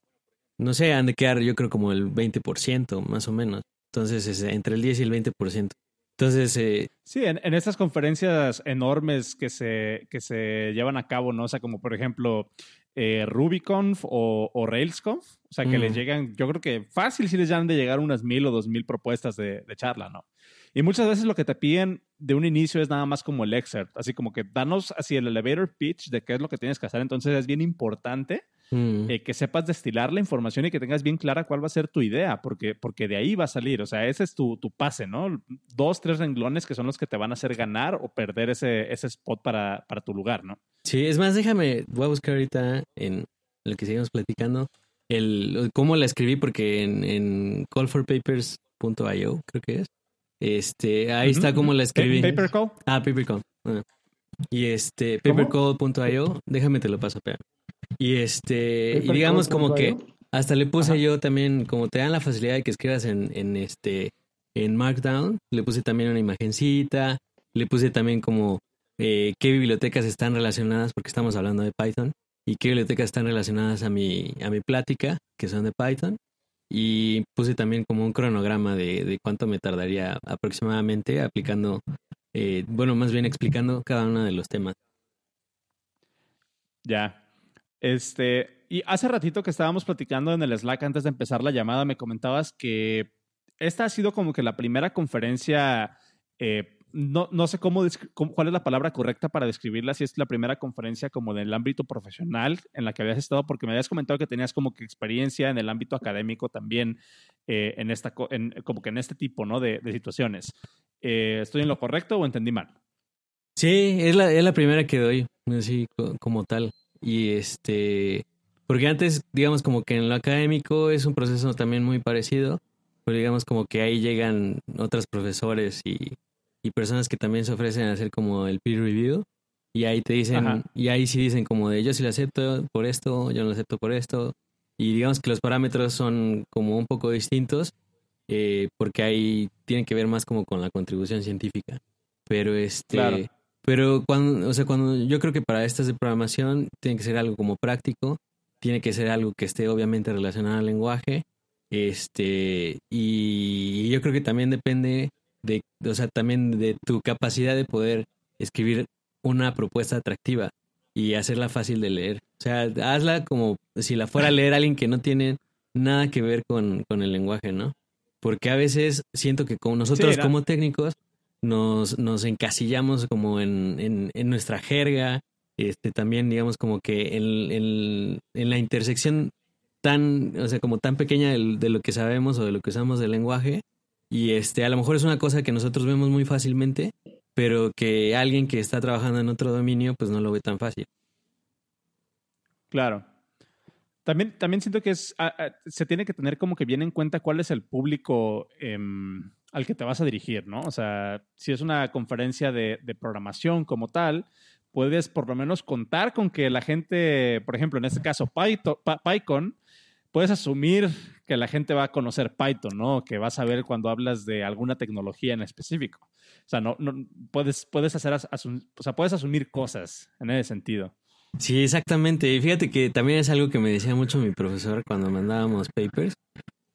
no sé, han de quedar yo creo como el 20% más o menos. Entonces es entre el 10 y el 20%. Entonces, eh, sí, en, en, estas conferencias enormes que se, que se llevan a cabo, ¿no? O sea, como por ejemplo eh, RubyConf o, o, RailsConf, o sea, que les mm. llegan, yo creo que fácil si les llegan de llegar unas mil o dos mil propuestas de, de charla, ¿no? Y muchas veces lo que te piden de un inicio es nada más como el excerpt, así como que danos así el elevator pitch de qué es lo que tienes que hacer. Entonces es bien importante mm. eh, que sepas destilar la información y que tengas bien clara cuál va a ser tu idea, porque, porque de ahí va a salir. O sea, ese es tu, tu pase, ¿no? Dos, tres renglones que son los que te van a hacer ganar o perder ese, ese spot para, para tu lugar, ¿no? Sí, es más, déjame, voy a buscar ahorita en lo que seguimos platicando el cómo la escribí, porque en, en callforpapers.io, creo que es este, ahí está como la escribí. Papercall. Ah, Papercall. Y este, papercall.io, déjame te lo paso, pero. Y este, y digamos como que hasta le puse yo también, como te dan la facilidad de que escribas en, en este, en Markdown, le puse también una imagencita, le puse también como eh, qué bibliotecas están relacionadas, porque estamos hablando de Python, y qué bibliotecas están relacionadas a mi, a mi plática, que son de Python. Y puse también como un cronograma de, de cuánto me tardaría aproximadamente aplicando, eh, bueno, más bien explicando cada uno de los temas. Ya. Este, y hace ratito que estábamos platicando en el Slack antes de empezar la llamada, me comentabas que esta ha sido como que la primera conferencia eh, no, no sé cómo, cuál es la palabra correcta para describirla, si es la primera conferencia como del ámbito profesional en la que habías estado, porque me habías comentado que tenías como que experiencia en el ámbito académico también, eh, en esta, en, como que en este tipo ¿no? de, situaciones. Eh, ¿Estoy en lo correcto o entendí mal? Sí, es la, es la primera que doy, así como tal. Y este, porque antes, digamos, como que en lo académico es un proceso también muy parecido, pero digamos como que ahí llegan otros profesores y y personas que también se ofrecen a hacer como el peer review. Y ahí te dicen, y ahí sí dicen como de yo sí lo acepto por esto, yo no lo acepto por esto. Y digamos que los parámetros son como un poco distintos, eh, porque ahí tienen que ver más como con la contribución científica. Pero este, pero cuando, o sea, cuando yo creo que para estas de programación tiene que ser algo como práctico, tiene que ser algo que esté obviamente relacionado al lenguaje. Este, y yo creo que también depende de, o sea, también de tu capacidad de poder escribir una propuesta atractiva y hacerla fácil de leer. O sea, hazla como si la fuera a leer alguien que no tiene nada que ver con, con el lenguaje, ¿no? Porque a veces siento que con nosotros como técnicos nos, nos encasillamos como en, en, nuestra jerga, este, también digamos como que en, en, la intersección tan, o sea, como tan pequeña de, de lo que sabemos o de lo que usamos del lenguaje, y este, a lo mejor es una cosa que nosotros vemos muy fácilmente, pero que alguien que está trabajando en otro dominio, pues no lo ve tan fácil. Claro. También, también siento que es, se tiene que tener como que bien en cuenta cuál es el público em, al que te vas a dirigir, ¿no? O sea, si es una conferencia de, programación como tal, puedes por lo menos contar con que la gente, por ejemplo, en este caso Python, PyCon, puedes asumir que la gente va a conocer Python, ¿no? Que vas a ver cuando hablas de alguna tecnología en específico. O sea, no, no puedes, puedes hacer, o sea, puedes asumir cosas en ese sentido. Sí, exactamente. Y fíjate que también es algo que me decía mucho mi profesor cuando mandábamos papers.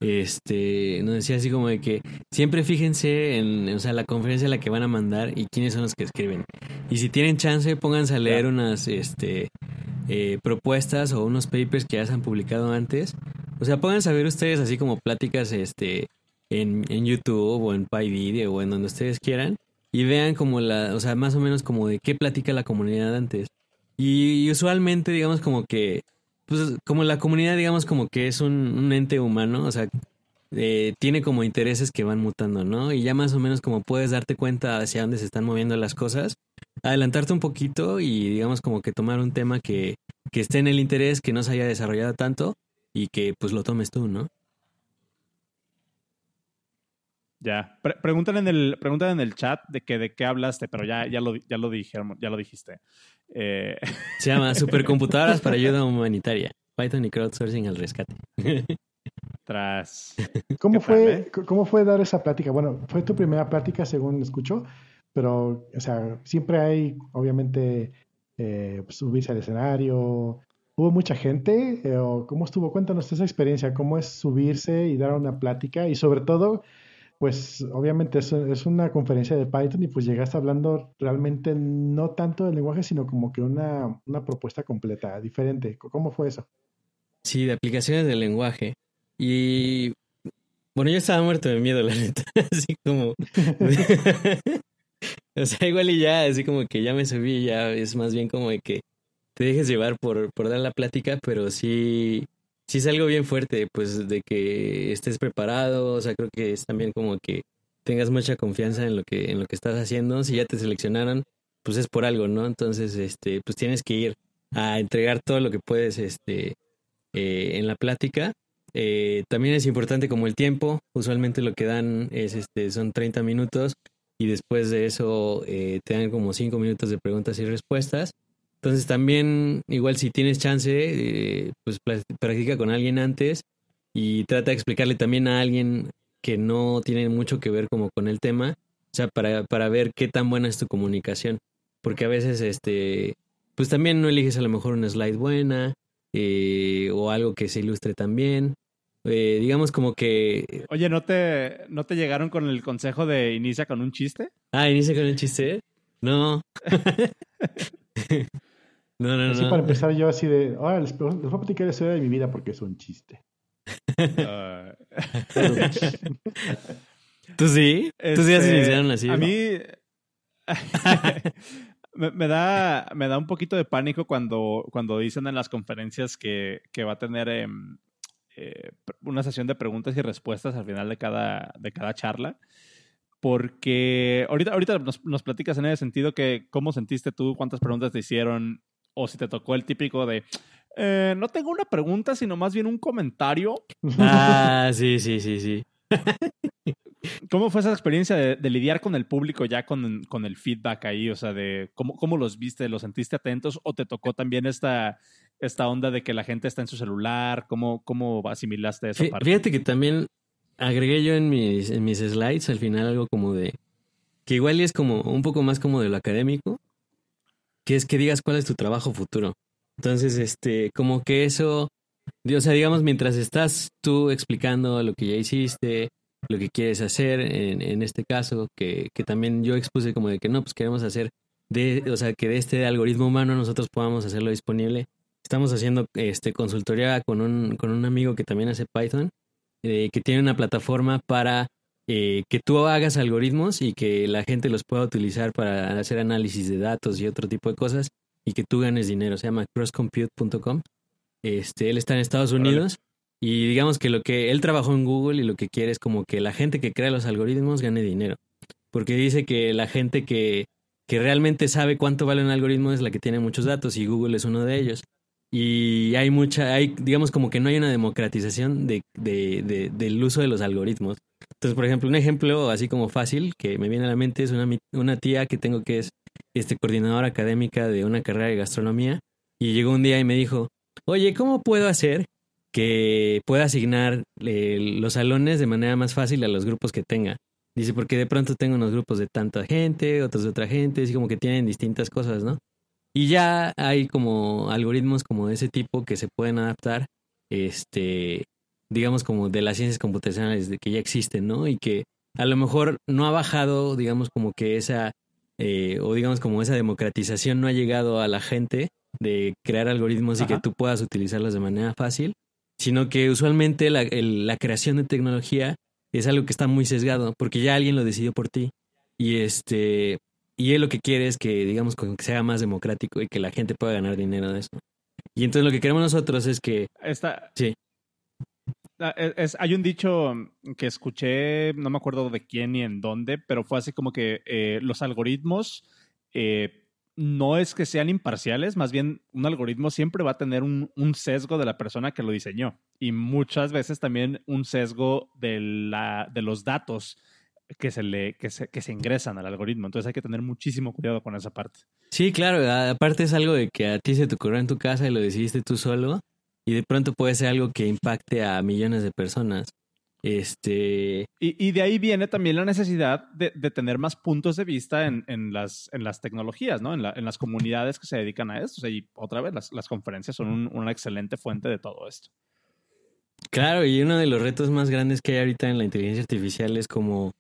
Este, nos decía así como de que siempre fíjense en, o sea, la conferencia a la que van a mandar y quiénes son los que escriben. Y si tienen chance, pónganse a leer unas, este, eh, propuestas o unos papers que ya se han publicado antes. O sea, pueden saber ustedes así como pláticas este, en, en YouTube o en PyVideo o en donde ustedes quieran y vean como la, o sea, más o menos como de qué platica la comunidad antes. Y, usualmente, digamos, como que, pues como la comunidad, digamos, como que es un, un ente humano, o sea, eh, tiene como intereses que van mutando, ¿no? Y ya más o menos como puedes darte cuenta hacia dónde se están moviendo las cosas, adelantarte un poquito y digamos como que tomar un tema que, que esté en el interés, que no se haya desarrollado tanto y que pues lo tomes tú, ¿no? Ya, preguntan en el en el chat de que de qué hablaste, pero ya, ya lo ya lo dijeron, ya lo dijiste. Eh... Se llama Supercomputadoras para ayuda humanitaria. Python y crowdsourcing al rescate. Tras. ¿Cómo fue, eh? ¿Cómo fue dar esa plática? Bueno, fue tu primera plática, según escucho, pero, o sea, siempre hay, obviamente, eh, subirse al escenario. ¿Hubo mucha gente? Eh, ¿Cómo estuvo? Cuéntanos esa experiencia, cómo es subirse y dar una plática y sobre todo, pues obviamente es, es, una conferencia de Python y pues llegaste hablando realmente no tanto del lenguaje, sino como que una, una propuesta completa, diferente. ¿Cómo fue eso? Sí, de aplicaciones del lenguaje. Y bueno, yo estaba muerto de miedo, la neta. Así como. o sea, igual y ya, así como que ya me subí, ya es más bien como de que te dejes llevar por, por dar la plática, pero sí, sí es algo bien fuerte, pues de que estés preparado, o sea, creo que es también como que tengas mucha confianza en lo que, en lo que estás haciendo. Si ya te seleccionaron, pues es por algo, ¿no? Entonces, este, pues tienes que ir a entregar todo lo que puedes, este, eh, en la plática. Eh, también es importante como el tiempo. Usualmente lo que dan es este, son 30 minutos y después de eso eh, te dan como 5 minutos de preguntas y respuestas. Entonces también, igual si tienes chance, pues practica con alguien antes y trata de explicarle también a alguien que no tiene mucho que ver como con el tema, o sea, para, para ver qué tan buena es tu comunicación. Porque a veces, este, pues también no eliges a lo mejor una slide buena, eh, o algo que se ilustre también. Eh, digamos como que... Oye, ¿no te, ¿no te llegaron con el consejo de inicia con un chiste? Ah, inicia con un chiste. No. no, no, así para empezar yo así de, ah, les, voy a platicar la historia de mi vida porque es un chiste. Ah. ¿Tú sí? ¿Tú sí has este, iniciaron así? A mí... me, da, me da un poquito de pánico cuando, cuando dicen en las conferencias que, que va a tener em, eh, una sesión de preguntas y respuestas al final de cada, de cada charla. Porque ahorita, ahorita nos, nos platicas en ese sentido que cómo sentiste tú, cuántas preguntas te hicieron, o si te tocó el típico de eh, no tengo una pregunta, sino más bien un comentario. Ah, sí, sí, sí, sí. ¿Cómo fue esa experiencia de, lidiar con el público ya con, con, el feedback ahí? O sea, de cómo, cómo los viste, ¿los sentiste atentos o te tocó también esta, esta onda de que la gente está en su celular? ¿Cómo, cómo asimilaste esa parte? Fíjate que también agregué yo en mis, en mis slides al final algo como de que igual es como un poco más como de lo académico, que es que digas cuál es tu trabajo futuro. Entonces, este, como que eso, o sea, digamos, mientras estás tú explicando lo que ya hiciste, lo que quieres hacer en, en este caso, que, que, también yo expuse como de que no, pues queremos hacer, de, o sea, que de este algoritmo humano nosotros podamos hacerlo disponible. Estamos haciendo este consultoría con un, con un amigo que también hace Python, eh, que tiene una plataforma para eh, que tú hagas algoritmos y que la gente los pueda utilizar para hacer análisis de datos y otro tipo de cosas y que tú ganes dinero. Se llama crosscompute.com. Este, él está en Estados Unidos y digamos que lo que él trabajó en Google y lo que quiere es como que la gente que crea los algoritmos gane dinero. Porque dice que la gente que, que realmente sabe cuánto vale un algoritmo es la que tiene muchos datos y Google es uno de ellos. Y hay mucha, hay, digamos como que no hay una democratización de, de, de, del uso de los algoritmos. Entonces, por ejemplo, un ejemplo así como fácil que me viene a la mente es una, una tía que tengo que es este, coordinadora académica de una carrera de gastronomía y llegó un día y me dijo, oye, ¿cómo puedo hacer que pueda asignar eh, los salones de manera más fácil a los grupos que tenga. Dice, porque de pronto tengo unos grupos de tanta gente, otros de otra gente, así como que tienen distintas cosas, ¿no? Y ya hay como algoritmos como de ese tipo que se pueden adaptar, este, digamos como de las ciencias computacionales de que ya existen, ¿no? Y que a lo mejor no ha bajado, digamos como que esa, eh, o digamos como esa democratización no ha llegado a la gente de crear algoritmos y que tú puedas utilizarlos de manera fácil, sino que usualmente la, la, creación de tecnología es algo que está muy sesgado, porque ya alguien lo decidió por ti. Y este y él lo que quiere es que, digamos, que sea más democrático y que la gente pueda ganar dinero de eso. Y entonces lo que queremos nosotros es que... Esta, sí. Ah, es, hay un dicho que escuché, no me acuerdo de quién ni en dónde, pero fue así como que eh, los algoritmos eh, no es que sean imparciales, más bien un algoritmo siempre va a tener un, sesgo de la persona que lo diseñó y muchas veces también un sesgo de, la, de los datos que se, le, que se, que se ingresan al algoritmo. Entonces hay que tener muchísimo cuidado con esa parte. Sí, claro. Aparte es algo de que a ti se te ocurrió en tu casa y lo decidiste tú solo y de pronto puede ser algo que impacte a millones de personas. Este... Y, de ahí viene también la necesidad de, tener más puntos de vista en, las, en las tecnologías, ¿no? En, las comunidades que se dedican a esto. y otra vez, las, conferencias son una excelente fuente de todo esto. Claro, y uno de los retos más grandes que hay ahorita en la inteligencia artificial es como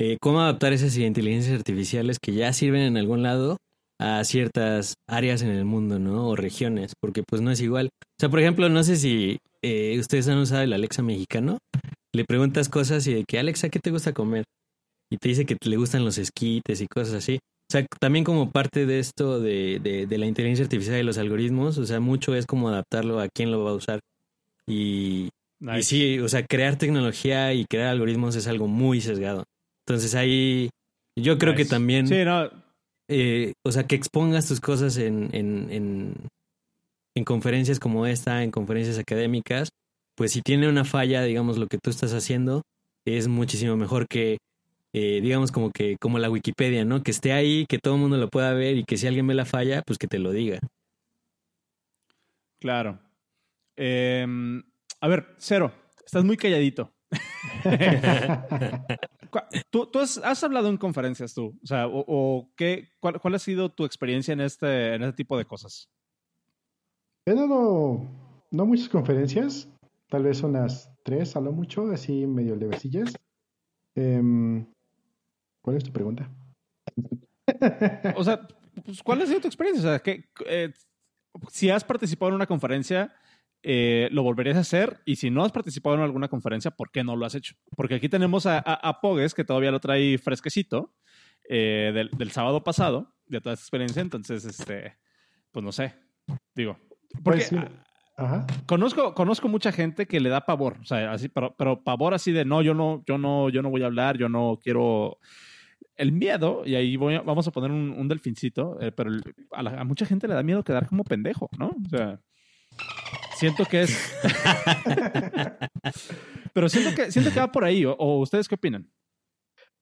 eh, cómo adaptar esas inteligencias artificiales que ya sirven en algún lado a ciertas áreas en el mundo, ¿no? O regiones, porque pues no es igual. O sea, por ejemplo, no sé si eh, ustedes han usado el Alexa mexicano. Le preguntas cosas y de que, Alexa, ¿qué te gusta comer? Y te dice que le gustan los esquites y cosas así. O sea, también como parte de esto de, de, la inteligencia artificial y los algoritmos, o sea, mucho es como adaptarlo a quién lo va a usar. Y, y sí, o sea, crear tecnología y crear algoritmos es algo muy sesgado. Entonces ahí yo creo que también... Sí, no, eh, o sea, que expongas tus cosas en, en, en, en, conferencias como esta, en conferencias académicas, pues si tiene una falla, digamos, lo que tú estás haciendo, es muchísimo mejor que, eh, digamos, como que, como la Wikipedia, ¿no? Que esté ahí, que todo el mundo lo pueda ver y que si alguien ve la falla, pues que te lo diga. Claro. Em, a ver, Cero, estás muy calladito. ¿Tú, has, hablado en conferencias tú? O sea, o, qué, cuál, ha sido tu experiencia en este, en este tipo de cosas? He dado no muchas conferencias, tal vez unas tres, a lo mucho, así medio levecillas. Em, ¿Cuál es tu pregunta? o sea, pues, ¿cuál ha sido tu experiencia? O sea, que, eh, si has participado en una conferencia, eh, lo volverías a hacer y si no has participado en alguna conferencia, ¿por qué no lo has hecho? Porque aquí tenemos a, Pogues, que todavía lo trae fresquecito eh, del, sábado pasado, de toda esta experiencia, entonces, este, pues no sé, digo, porque pues Conozco, conozco mucha gente que le da pavor, o sea, así, pero, pero pavor así de no, yo no, yo no, yo no voy a hablar, yo no quiero el miedo, y ahí voy vamos a poner un, delfincito, eh, pero a, a, mucha gente le da miedo quedar como pendejo, ¿no? O sea, Siento que es. Pero siento que, siento que va por ahí. ¿O, ustedes qué opinan?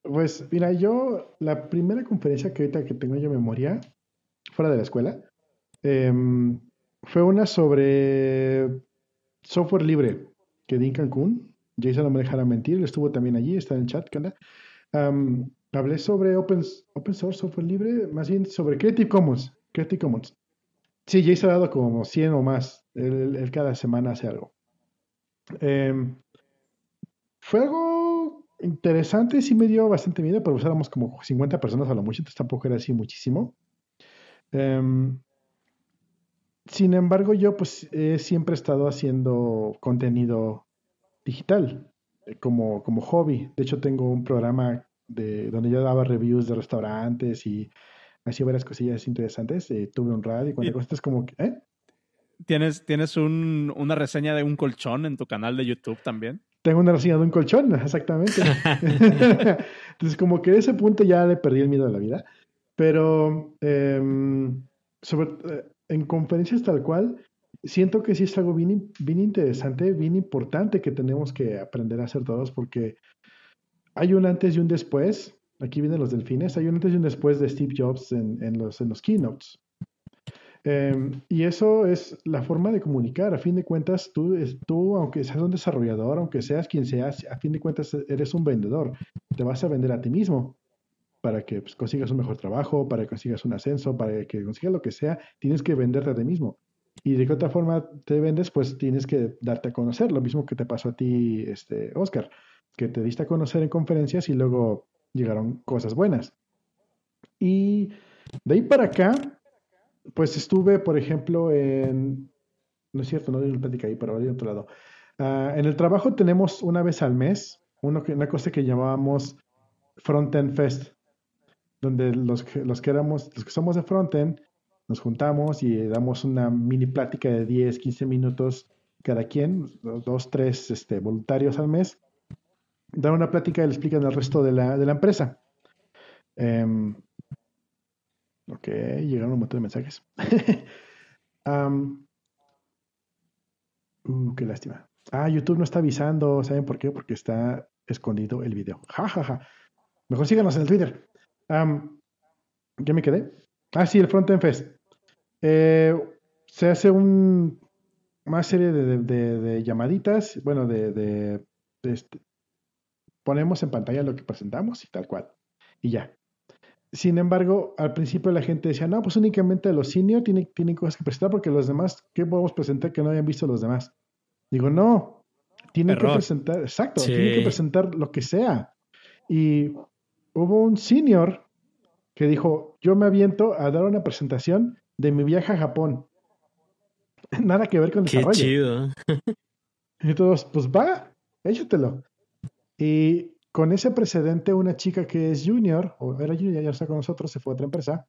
Pues mira, yo la primera conferencia que ahorita que tengo yo memoria, fuera de la escuela, em, fue una sobre software libre que di en Cancún. Jason no me dejara mentir, estuvo también allí, está en el chat, ¿qué hablé sobre open, open source, software libre, más bien sobre Creative Commons. Creative Commons. Sí, Jason ha dado como 100 o más él, cada semana hace algo. Em, fue algo interesante, sí me dio bastante miedo, pero usáramos como 50 personas a lo mucho, entonces tampoco era así muchísimo. Em, sin embargo, yo pues he siempre estado haciendo contenido digital eh, como, como hobby. De hecho, tengo un programa de, donde yo daba reviews de restaurantes y hacía varias cosillas interesantes. Eh, tuve un radio y cuando cosas como que... ¿eh? ¿Tienes, tienes un, una reseña de un colchón en tu canal de YouTube también? Tengo una reseña de un colchón, exactamente. Entonces, como que a ese punto ya le perdí el miedo a la vida. Pero em, sobre, eh, en conferencias tal cual, siento que sí es algo bien, bien interesante, bien importante que tenemos que aprender a hacer todos, porque hay un antes y un después. Aquí vienen los delfines. Hay un antes y un después de Steve Jobs en, los, en los keynotes. Em, y eso es la forma de comunicar. A fin de cuentas, tú, tú, aunque seas un desarrollador, aunque seas quien seas, a fin de cuentas eres un vendedor. Te vas a vender a ti mismo para que pues, consigas un mejor trabajo, para que consigas un ascenso, para que consigas lo que sea, tienes que venderte a ti mismo. Y de qué otra forma te vendes, pues tienes que darte a conocer. Lo mismo que te pasó a ti, este, Oscar, que te diste a conocer en conferencias y luego llegaron cosas buenas. Y de ahí para acá, pues estuve, por ejemplo, en... No es cierto, no una plática ahí, pero de otro lado. Ah, en el trabajo tenemos una vez al mes uno, una cosa que llamábamos Frontend Fest, donde los, los, que éramos, los que somos de Frontend nos juntamos y damos una mini plática de 10, 15 minutos cada quien, dos, tres este, voluntarios al mes, dan una plática y le explican al resto de la, de la empresa. Eh, Ok, llegaron un montón de mensajes. uh, qué lástima. Ah, YouTube no está avisando. ¿Saben por qué? Porque está escondido el video. Ja, ja, ja. Mejor síganos en el Twitter. ¿Qué me quedé? Ah, sí, el Frontend Fest. Eh, se hace un, una serie de, llamaditas, bueno, de, este, ponemos en pantalla lo que presentamos y tal cual. Y ya. Sin embargo, al principio la gente decía, no, pues únicamente los senior tienen, tienen cosas que presentar porque los demás, ¿qué podemos presentar que no hayan visto los demás? Digo, no, tienen que presentar, exacto, tienen que presentar lo que sea. Y hubo un senior que dijo, yo me aviento a dar una presentación de mi viaje a Japón. Nada que ver con Qué desarrollo. chido. Y todos, pues va, échatelo. Y con ese precedente, una chica que es junior, o era junior, ya está con nosotros, se fue a otra empresa,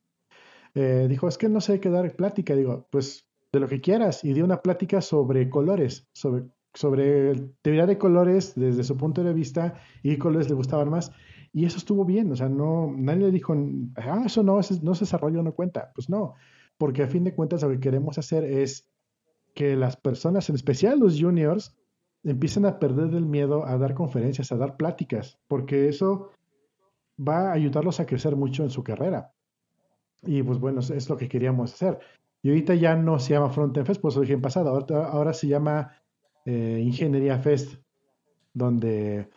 eh, dijo, es que no sé qué dar plática. Digo, pues de lo que quieras. Y dio una plática sobre colores, sobre, sobre teoría de colores desde su punto de vista y qué colores le gustaban más. Y eso estuvo bien, o sea, no, nadie le dijo, ah, eso no, no se desarrollo, no cuenta. Pues no, porque a fin de cuentas lo que queremos hacer es que las personas, en especial los juniors, empiecen a perder el miedo a dar conferencias, a dar pláticas, porque eso va a ayudarlos a crecer mucho en su carrera. Y pues bueno, es lo que queríamos hacer. Y ahorita ya no se llama Frontend Fest, pues lo dije en pasado, ahora, se llama eh, Ingeniería Fest, donde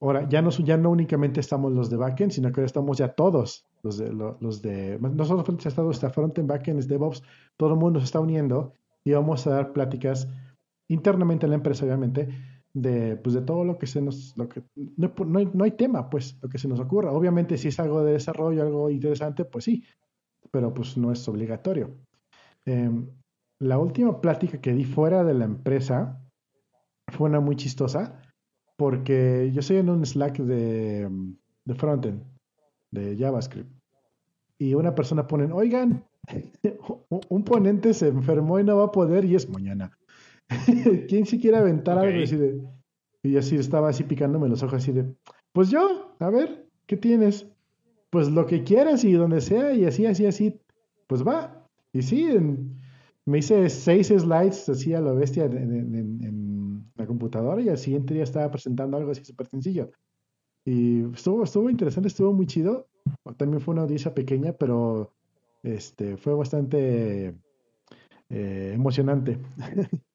ahora ya no, ya no únicamente estamos los de backend, sino que ahora estamos ya todos los de, los de no solo estado hasta frontend, backend, DevOps, todo el mundo se está uniendo y vamos a dar pláticas internamente en la empresa, obviamente, de, pues de todo lo que se nos, lo que, no, no, hay, no, hay, tema, pues, lo que se nos ocurra. Obviamente, si es algo de desarrollo, algo interesante, pues sí, pero pues no es obligatorio. Eh, la última plática que di fuera de la empresa fue una muy chistosa, porque yo soy en un Slack de, de frontend, de JavaScript, y una persona pone, oigan, un ponente se enfermó y no va a poder y es mañana. ¿Quién si quiere aventar okay. algo así de... Y así estaba así picándome los ojos así de... Pues yo, a ver, ¿qué tienes? Pues lo que quieras y donde sea y así, así, así. Pues va. Y sí, en, me hice seis slides así a lo bestia en, en, en, la computadora y al siguiente día estaba presentando algo así súper sencillo. Y estuvo, estuvo interesante, estuvo muy chido. También fue una audiencia pequeña, pero este, fue bastante eh, emocionante.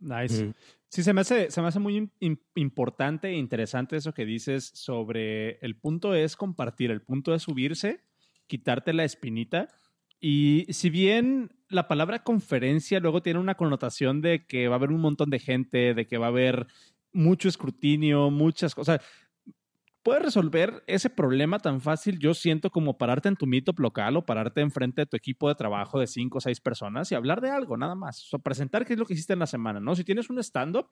Nice. Mm. Sí, se me hace, se me hace muy in, importante e interesante eso que dices sobre el punto es compartir, el punto es subirse, quitarte la espinita. Y si bien la palabra conferencia luego tiene una connotación de que va a haber un montón de gente, de que va a haber mucho escrutinio, muchas cosas puedes resolver ese problema tan fácil, yo siento, como pararte en tu meetup local o pararte enfrente de tu equipo de trabajo de cinco o seis personas y hablar de algo, nada más. O presentar qué es lo que hiciste en la semana, ¿no? Si tienes un stand-up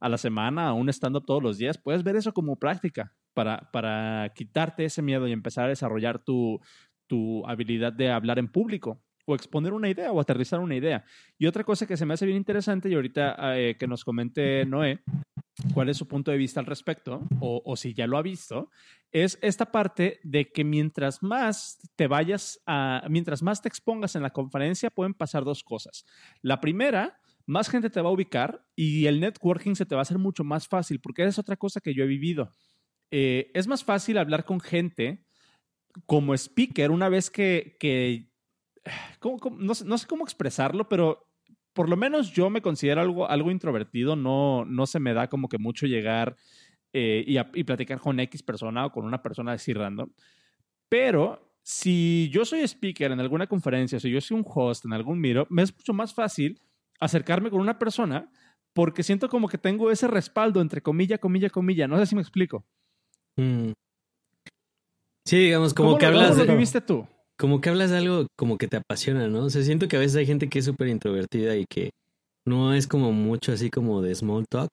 a la semana o un stand-up todos los días, puedes ver eso como práctica para, para quitarte ese miedo y empezar a desarrollar tu, tu habilidad de hablar en público o exponer una idea o aterrizar una idea. Y otra cosa que se me hace bien interesante y ahorita eh, que nos comente Noé, cuál es su punto de vista al respecto, o, si ya lo ha visto, es esta parte de que mientras más te vayas a, mientras más te expongas en la conferencia, pueden pasar dos cosas. La primera, más gente te va a ubicar y el networking se te va a hacer mucho más fácil, porque es otra cosa que yo he vivido. Eh, es más fácil hablar con gente como speaker una vez que, que no sé cómo expresarlo, pero por lo menos yo me considero algo, algo introvertido, no, no se me da como que mucho llegar eh, y, a, y, platicar con X persona o con una persona así random. Pero si yo soy speaker en alguna conferencia, si yo soy un host en algún miro, me es mucho más fácil acercarme con una persona porque siento como que tengo ese respaldo entre comilla, comilla, comilla. No sé si me explico. Mm. Sí, digamos, como que lo, hablas ¿cómo de... lo viviste tú? Como que hablas de algo como que te apasiona, ¿no? O sea, siento que a veces hay gente que es súper introvertida y que no es como mucho así como de small talk,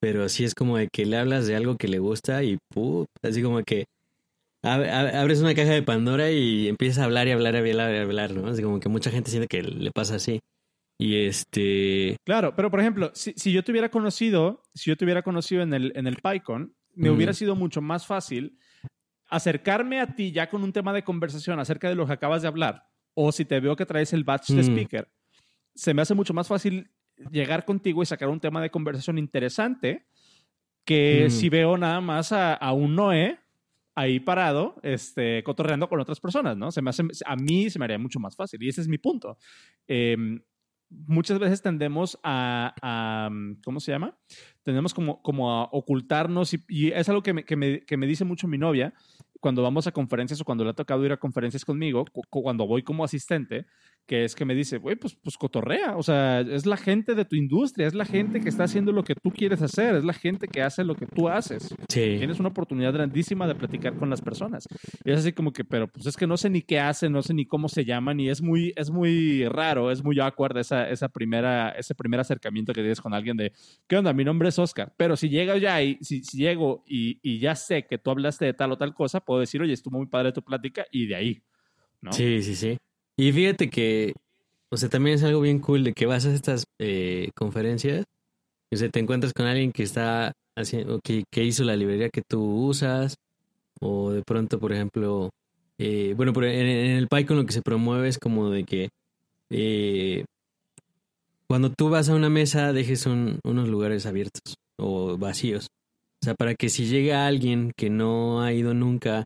pero sí es como de que le hablas de algo que le gusta y ¡pum! así como que ab abres una caja de Pandora y empiezas a hablar y hablar y hablar y hablar, ¿no? Así como que mucha gente siente que le pasa así. Y este... Claro, pero por ejemplo, si, si yo te hubiera conocido, si yo te hubiera conocido en el, en el PyCon, me mm. hubiera sido mucho más fácil acercarme a ti ya con un tema de conversación acerca de lo que acabas de hablar, o si te veo que traes el batch de speaker, se me hace mucho más fácil llegar contigo y sacar un tema de conversación interesante que Mm. si veo nada más a, a un Noé ahí parado, este, cotorreando con otras personas, ¿no? Se me hace, a mí se me haría mucho más fácil y ese es mi punto. Eh, muchas veces tendemos a, a, ¿cómo se llama? Tendemos como, como a ocultarnos y, y es algo que me, que, me, que me dice mucho mi novia cuando vamos a conferencias o cuando le ha tocado ir a conferencias conmigo, cu cuando voy como asistente, que es que me dice, güey, pues, pues cotorrea, o sea, es la gente de tu industria, es la gente que está haciendo lo que tú quieres hacer, es la gente que hace lo que tú haces. Sí. Tienes una oportunidad grandísima de platicar con las personas. Y es así como que, pero pues es que no sé ni qué hacen, no sé ni cómo se llaman y es muy, es muy raro, es muy awkward esa, esa primera, ese primer acercamiento que tienes con alguien de, ¿qué onda? Mi nombre es Oscar. Pero si llego ya y si, si llego y, y ya sé que tú hablaste de tal o tal cosa, puedo decir, oye, estuvo muy padre tu plática y de ahí. ¿no? Sí, sí, sí. Y fíjate que, o sea, también es algo bien cool de que vas a estas eh, conferencias, o sea, te encuentras con alguien que está haciendo, que, que hizo la librería que tú usas, o de pronto, por ejemplo, eh, bueno, por- en, en el PyCon lo que se promueve es como de que eh, cuando tú vas a una mesa dejes un- unos lugares abiertos o vacíos. O sea, para que si llega alguien que no ha ido nunca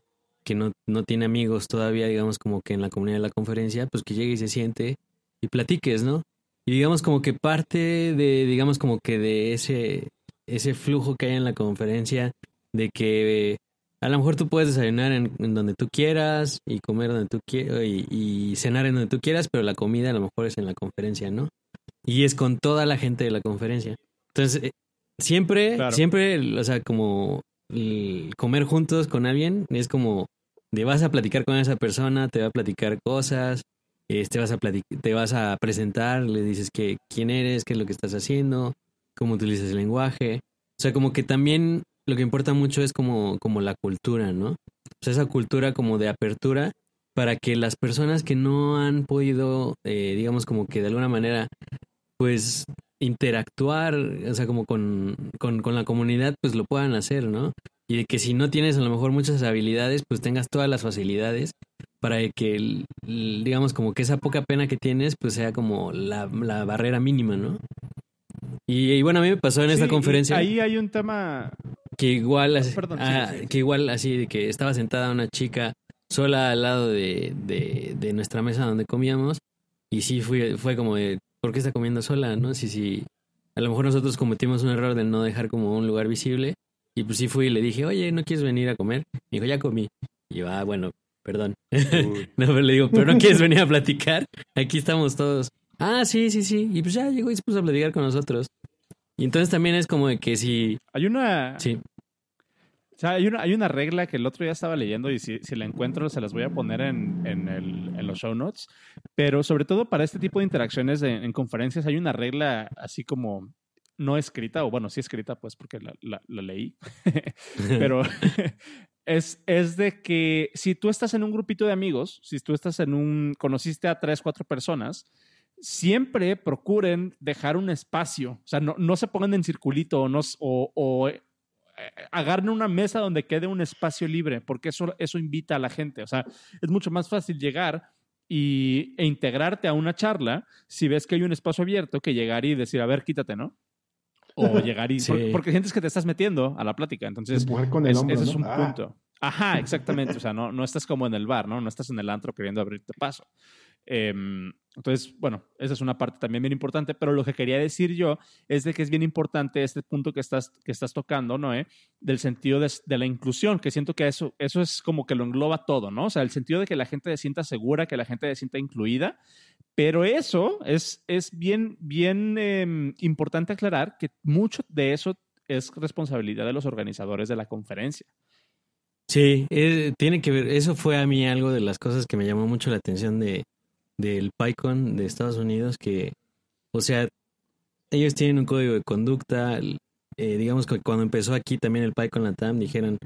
que no, no tiene amigos todavía, digamos, como que en la comunidad de la conferencia, pues que llegue y se siente y platiques, ¿no? Y digamos como que parte de, digamos como que de ese, ese flujo que hay en la conferencia, de que a lo mejor tú puedes desayunar en, en donde tú quieras y comer donde tú quieras y, y cenar en donde tú quieras, pero la comida a lo mejor es en la conferencia, ¿no? Y es con toda la gente de la conferencia. Entonces, eh, siempre, Claro. siempre, o sea, como comer juntos con alguien es como de vas a platicar con esa persona, te va a platicar cosas, este, vas a te vas a presentar, le dices que quién eres, qué es lo que estás haciendo, cómo utilizas el lenguaje. O sea, como que también lo que importa mucho es como, como la cultura, ¿no? O sea, esa cultura como de apertura para que las personas que no han podido, eh, digamos, como que de alguna manera, pues interactuar, o sea, como con, con, con la comunidad, pues lo puedan hacer, ¿no? Y de que si no tienes a lo mejor muchas habilidades, pues tengas todas las facilidades para que, digamos, como que esa poca pena que tienes, pues sea como la, la barrera mínima, ¿no? Y, y bueno, a mí me pasó en Sí, esta conferencia Ahí hay un tema. que igual, así, perdón, ah, sí, sí. que igual así de que estaba sentada una chica sola al lado de, de, de nuestra mesa donde comíamos y sí fue, fue como de, ¿por qué está comiendo sola? ¿No? Sí, sí, a lo mejor nosotros cometimos un error de no dejar como un lugar visible y pues sí fui y le dije, oye, ¿no quieres venir a comer? Me dijo, ya comí. Y yo, ah, bueno, perdón. no, pero le digo, ¿pero no quieres venir a platicar? Aquí estamos todos. Ah, sí, sí, sí. Y pues ya llegó y se puso a platicar con nosotros. Y entonces también es como de que si, Hay una. sí, O sea, hay una, hay una regla que el otro día estaba leyendo y si, si la encuentro se las voy a poner en, en, el- en los show notes. Pero sobre todo para este tipo de interacciones en conferencias hay una regla así como no escrita, o bueno, sí escrita pues porque la, la- la leí, pero es, es de que si tú estás en un grupito de amigos, si tú estás en un, conociste a tres, cuatro personas, siempre procuren dejar un espacio, o sea, no, no se pongan en circulito o, no, o, o, eh, agarren una mesa donde quede un espacio libre, porque eso, eso invita a la gente, o sea, es mucho más fácil llegar y, e integrarte a una charla si ves que hay un espacio abierto que llegar y decir, a ver, quítate, ¿no? O llegar y... Sí. Porque, porque sientes que te estás metiendo a la plática, entonces... Empujar con el Es- hombro, ese ¿no? es un Ah, punto. Ajá, exactamente. O sea, no, no estás como en el bar, ¿no? No estás en el antro queriendo abrirte paso. Em, entonces, bueno, esa es una parte también bien importante, pero lo que quería decir yo es de que es bien importante este punto que estás, que estás tocando, ¿no? eh? Del sentido de, de la inclusión, que siento que eso, eso es como que lo engloba todo, ¿no? O sea, el sentido de que la gente se sienta segura, que la gente se sienta incluida, pero eso es, es bien, bien em, importante aclarar que mucho de eso es responsabilidad de los organizadores de la conferencia. Sí, eh, tiene que ver, eso fue a mí algo de las cosas que me llamó mucho la atención de del PyCon de Estados Unidos, que, o sea, ellos tienen un código de conducta, eh, digamos que cuando empezó aquí también el PyCon Latam, dijeron,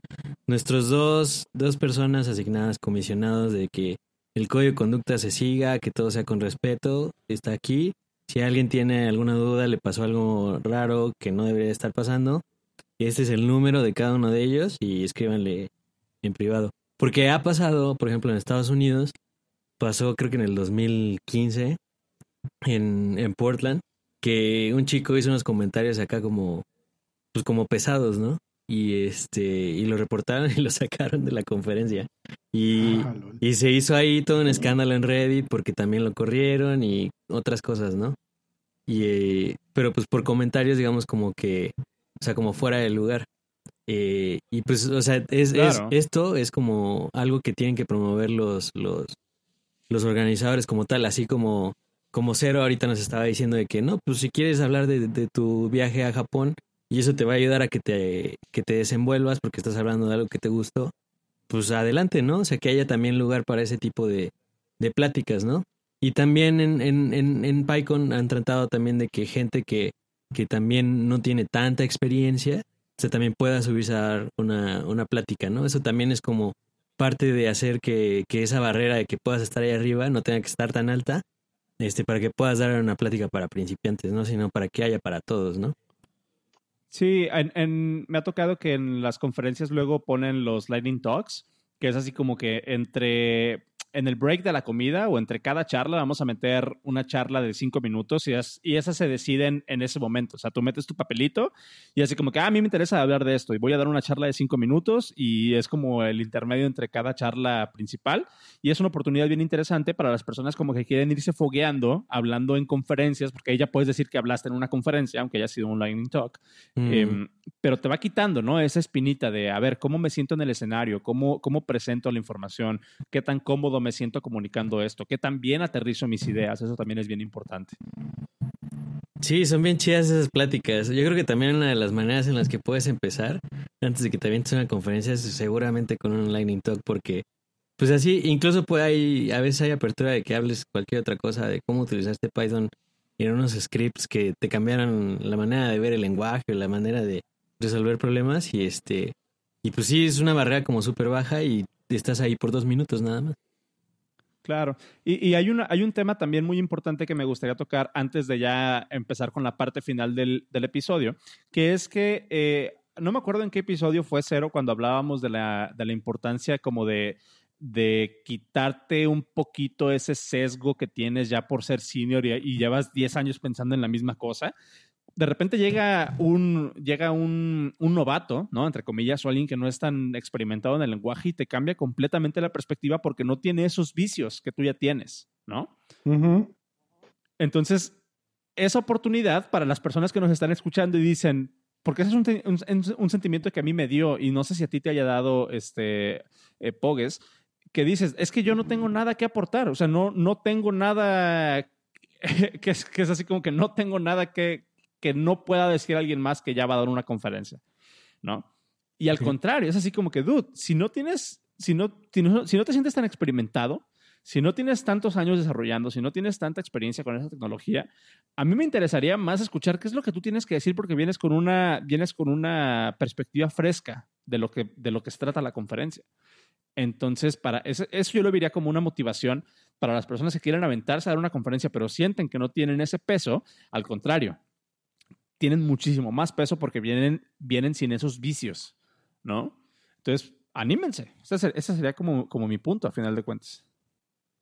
nuestros dos, dos personas asignadas, comisionados de que el código de conducta se siga, que todo sea con respeto, está aquí. Si alguien tiene alguna duda, le pasó algo raro que no debería estar pasando, este es el número de cada uno de ellos y escríbanle en privado. Porque ha pasado, por ejemplo, en Estados Unidos, pasó creo que en el 2015, en, en Portland, que un chico hizo unos comentarios acá como, pues como pesados, ¿no? Y este, y lo reportaron y lo sacaron de la conferencia. Y, ah, y se hizo ahí todo un escándalo en Reddit porque también lo corrieron y otras cosas, ¿no? Y, eh, pero pues por comentarios, digamos, como que, o sea, como fuera del lugar. Eh, y pues, o sea, es, esto es como algo que tienen que promover los, los, los organizadores como tal, así como, como Cero ahorita nos estaba diciendo de que no, pues si quieres hablar de, de tu viaje a Japón y eso te va a ayudar a que te, que te desenvuelvas porque estás hablando de algo que te gustó, pues adelante, ¿no? O sea, que haya también lugar para ese tipo de, de pláticas, ¿no? Y también en, en, en, en PyCon han tratado también de que gente que, que también no tiene tanta experiencia, se también pueda subirse a dar una, una plática, ¿no? Eso también es como parte de hacer que, que, esa barrera de que puedas estar ahí arriba no tenga que estar tan alta, este, para que puedas dar una plática para principiantes, ¿no? Sino para que haya para todos, ¿no? Sí, en, en, me ha tocado que en las conferencias luego ponen los Lightning Talks, que es así como que entre en el break de la comida o entre cada charla vamos a meter una charla de cinco minutos y, es, y esas se deciden en ese momento. O sea, tú metes tu papelito y así como que, ah, a mí me interesa hablar de esto y voy a dar una charla de cinco minutos y es como el intermedio entre cada charla principal y es una oportunidad bien interesante para las personas como que quieren irse fogueando, hablando en conferencias, porque ahí ya puedes decir que hablaste en una conferencia, aunque haya sido un lightning talk, mm. eh, pero te va quitando, ¿no? Esa espinita de, a ver, ¿cómo me siento en el escenario? ¿Cómo, cómo presento la información? ¿Qué tan cómodo me siento comunicando esto? ¿Qué tan bien aterrizo mis ideas? Eso también es bien importante. Sí, son bien chidas esas pláticas. Yo creo que también una de las maneras en las que puedes empezar, antes de que te avientes una conferencia, es seguramente con un Lightning Talk, porque pues así, incluso puede hay, a veces hay apertura de que hables cualquier otra cosa de cómo utilizaste Python en unos scripts que te cambiaran la manera de ver el lenguaje, la manera de resolver problemas y este, y pues sí, es una barrera como súper baja y estás ahí por dos minutos nada más. Claro. Y, hay, hay un tema también muy importante que me gustaría tocar antes de ya empezar con la parte final del, del episodio, que es que eh, no me acuerdo en qué episodio fue cero cuando hablábamos de la, de la importancia como de, de quitarte un poquito ese sesgo que tienes ya por ser senior y, y llevas 10 años pensando en la misma cosa, de repente llega un, llega un, un, novato, ¿no? Entre comillas, o alguien que no es tan experimentado en el lenguaje y te cambia completamente la perspectiva porque no tiene esos vicios que tú ya tienes, ¿no? Entonces, esa oportunidad para las personas que nos están escuchando y dicen, porque ese es un, un, un sentimiento que a mí me dio y no sé si a ti te haya dado, este, eh, Pogues, que dices, es que yo no tengo nada que aportar, o sea, no, no tengo nada que es, que es así como que no tengo nada que, que no pueda decir alguien más que ya va a dar una conferencia, ¿no? Y al sí. contrario, es así como que, dude, si no tienes, si no, si no, si no te sientes tan experimentado, si no tienes tantos años desarrollando, si no tienes tanta experiencia con esa tecnología, a mí me interesaría más escuchar qué es lo que tú tienes que decir porque vienes con una, vienes con una perspectiva fresca de lo que, de lo que se trata la conferencia. Entonces, para eso, eso, yo lo vería como una motivación para las personas que quieren aventarse a dar una conferencia, pero sienten que no tienen ese peso. Al contrario, tienen muchísimo más peso porque vienen, vienen sin esos vicios, ¿no? Entonces, anímense. Ese, ese sería como, como mi punto, a final de cuentas.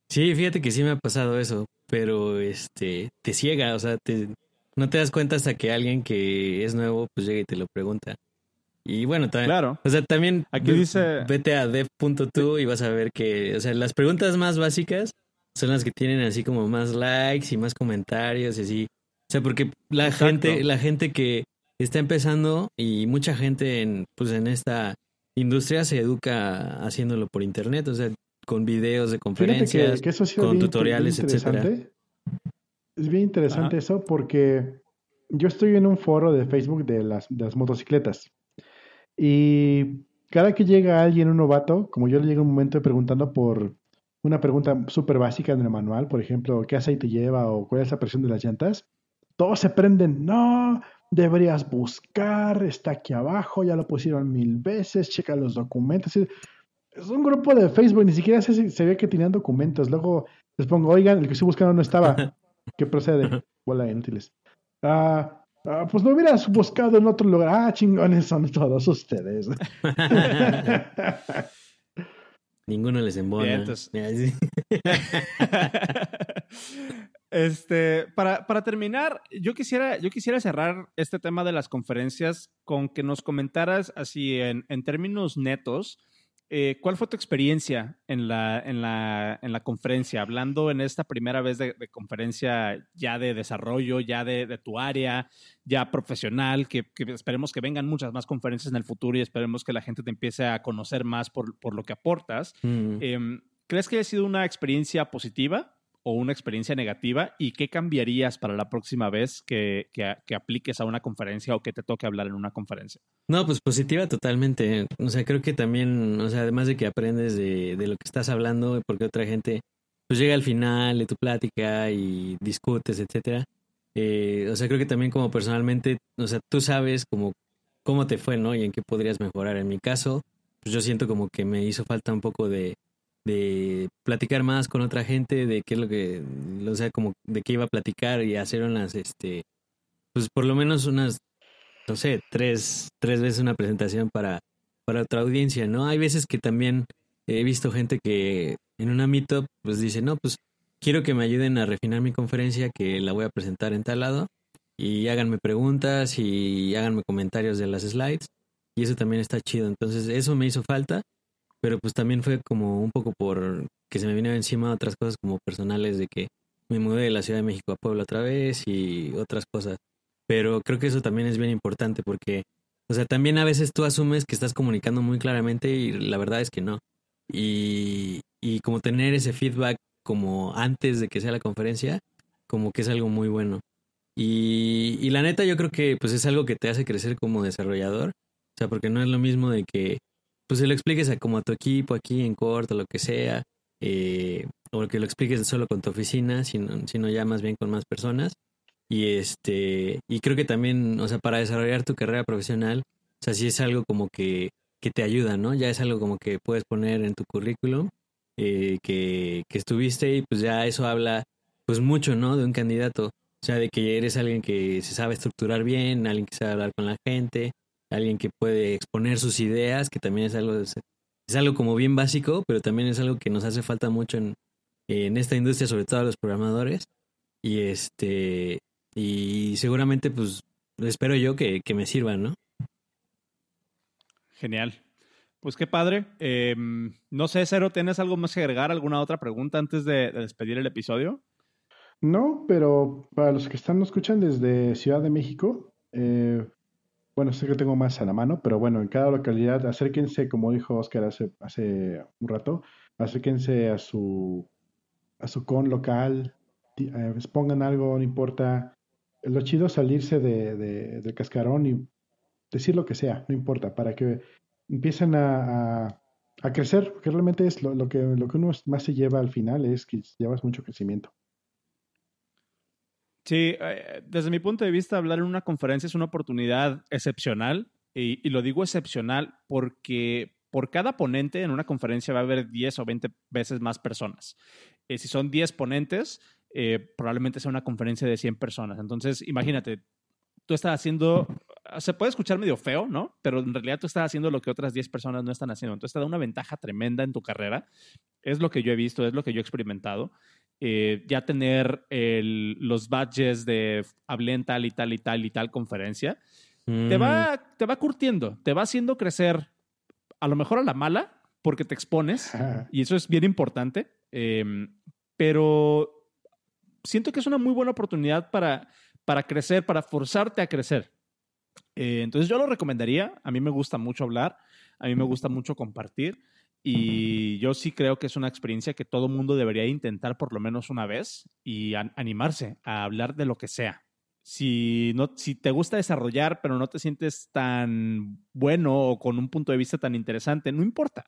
Sí, fíjate que sí me ha pasado eso, pero este te ciega, o sea, te, no te das cuenta hasta que alguien que es nuevo pues llega y te lo pregunta. Y bueno, también, claro. o sea, también aquí dice vete a dev.to y vas a ver que, o sea, las preguntas más básicas son las que tienen así como más likes y más comentarios y así. O sea, porque la Exacto. gente, la gente que está empezando y mucha gente en, pues en esta industria se educa haciéndolo por internet, o sea, con videos de conferencias, que, que eso con tutoriales, etcétera. Es bien interesante Ajá. eso porque yo estoy en un foro de Facebook de las, de las motocicletas y cada que llega alguien, un novato, como yo le llego un momento preguntando por una pregunta súper básica en el manual, por ejemplo, ¿qué aceite lleva o cuál es la presión de las llantas? Todos se prenden, no, deberías buscar, está aquí abajo, ya lo pusieron mil veces, checa los documentos. Es un grupo de Facebook, ni siquiera se, se ve que tenían documentos. Luego les pongo, oigan, el que estoy buscando no estaba. ¿Qué procede? Hola, inútiles. Ah, Ah, pues no hubieras buscado en otro lugar. Ah, chingones son todos ustedes. Ninguno les embona. Bien, este, para, para, terminar, yo quisiera, yo quisiera cerrar este tema de las conferencias con que nos comentaras así en, en términos netos eh, ¿cuál fue tu experiencia en la, en, la, en la conferencia? Hablando en esta primera vez de, de conferencia ya de desarrollo, ya de, de tu área, ya profesional, que, que, esperemos que vengan muchas más conferencias en el futuro y esperemos que la gente te empiece a conocer más por, por lo que aportas. Mm. Eh, ¿crees que haya sido una experiencia positiva o una experiencia negativa? ¿Y qué cambiarías para la próxima vez que, que, apliques a una conferencia o que te toque hablar en una conferencia? No, pues positiva totalmente. O sea, creo que también, o sea, además de que aprendes de, de lo que estás hablando, porque otra gente pues llega al final de tu plática y discutes, etcétera. Eh, o sea, creo que también como personalmente, o sea, tú sabes como cómo te fue, ¿no? Y en qué podrías mejorar. En mi caso, pues yo siento como que me hizo falta un poco de, de platicar más con otra gente, de qué es lo que, o sea, como de qué iba a platicar y hacer unas, este, pues por lo menos unas, no sé, tres, tres veces una presentación para, para otra audiencia, ¿no? Hay veces que también he visto gente que en una meetup pues dice, no, pues quiero que me ayuden a refinar mi conferencia que la voy a presentar en tal lado y háganme preguntas y háganme comentarios de las slides y eso también está chido. Entonces eso me hizo falta, pero pues también fue como un poco por que se me vino encima otras cosas como personales de que me mudé de la Ciudad de México a Puebla otra vez y otras cosas. Pero creo que eso también es bien importante porque, o sea, también a veces tú asumes que estás comunicando muy claramente y la verdad es que no. Y, y como tener ese feedback como antes de que sea la conferencia, como que es algo muy bueno. Y, y la neta yo creo que pues es algo que te hace crecer como desarrollador. O sea, porque no es lo mismo de que pues se lo expliques a, como a tu equipo aquí en corto, lo que sea, eh, o que lo expliques solo con tu oficina, sino, sino ya más bien con más personas. Y este, y creo que también, o sea, para desarrollar tu carrera profesional, o sea, sí es algo como que, que te ayuda, ¿no? Ya es algo como que puedes poner en tu currículum eh, que, que, estuviste y pues ya eso habla pues mucho, ¿no? De un candidato. O sea, de que eres alguien que se sabe estructurar bien, alguien que sabe hablar con la gente, alguien que puede exponer sus ideas, que también es algo, es, algo como bien básico, pero también es algo que nos hace falta mucho en, en esta industria, sobre todo a los programadores. Y este, y seguramente pues espero yo que, que me sirvan, ¿no? Genial. Pues qué padre. Em, no sé, Cero, ¿tienes algo más que agregar? ¿Alguna otra pregunta antes de, despedir el episodio? No, pero para los que están nos escuchan desde Ciudad de México, eh, bueno, sé que tengo más a la mano, pero bueno, en cada localidad acérquense, como dijo Oscar hace, hace un rato, acérquense a su, a su con local, eh, pongan algo, no importa. Lo chido es salirse de, de, del cascarón y decir lo que sea, no importa, para que empiezan a, a, crecer, porque realmente es lo, que, lo que uno más se lleva al final, es que llevas mucho crecimiento. Sí, eh, desde mi punto de vista, hablar en una conferencia es una oportunidad excepcional, y, lo digo excepcional porque por cada ponente en una conferencia va a haber 10 o 20 veces más personas. Eh, si son 10 ponentes, eh, probablemente sea una conferencia de 100 personas. Entonces, imagínate, tú estás haciendo se puede escuchar medio feo, ¿no? Pero en realidad tú estás haciendo lo que otras 10 personas no están haciendo. Entonces te da una ventaja tremenda en tu carrera. Es lo que yo he visto, es lo que yo he experimentado. Eh, ya tener los badges de hablé en tal y tal y tal y tal conferencia, te, va, mm. te va curtiendo, te va haciendo crecer a lo mejor a la mala, porque te expones, y eso es bien importante, em, pero siento que es una muy buena oportunidad para, para crecer, para forzarte a crecer. Eh, entonces yo lo recomendaría, a mí me gusta mucho hablar, a mí me gusta mucho compartir y yo sí creo que es una experiencia que todo mundo debería intentar por lo menos una vez y animarse a hablar de lo que sea. Si, no, si te gusta desarrollar pero no te sientes tan bueno o con un punto de vista tan interesante, no importa.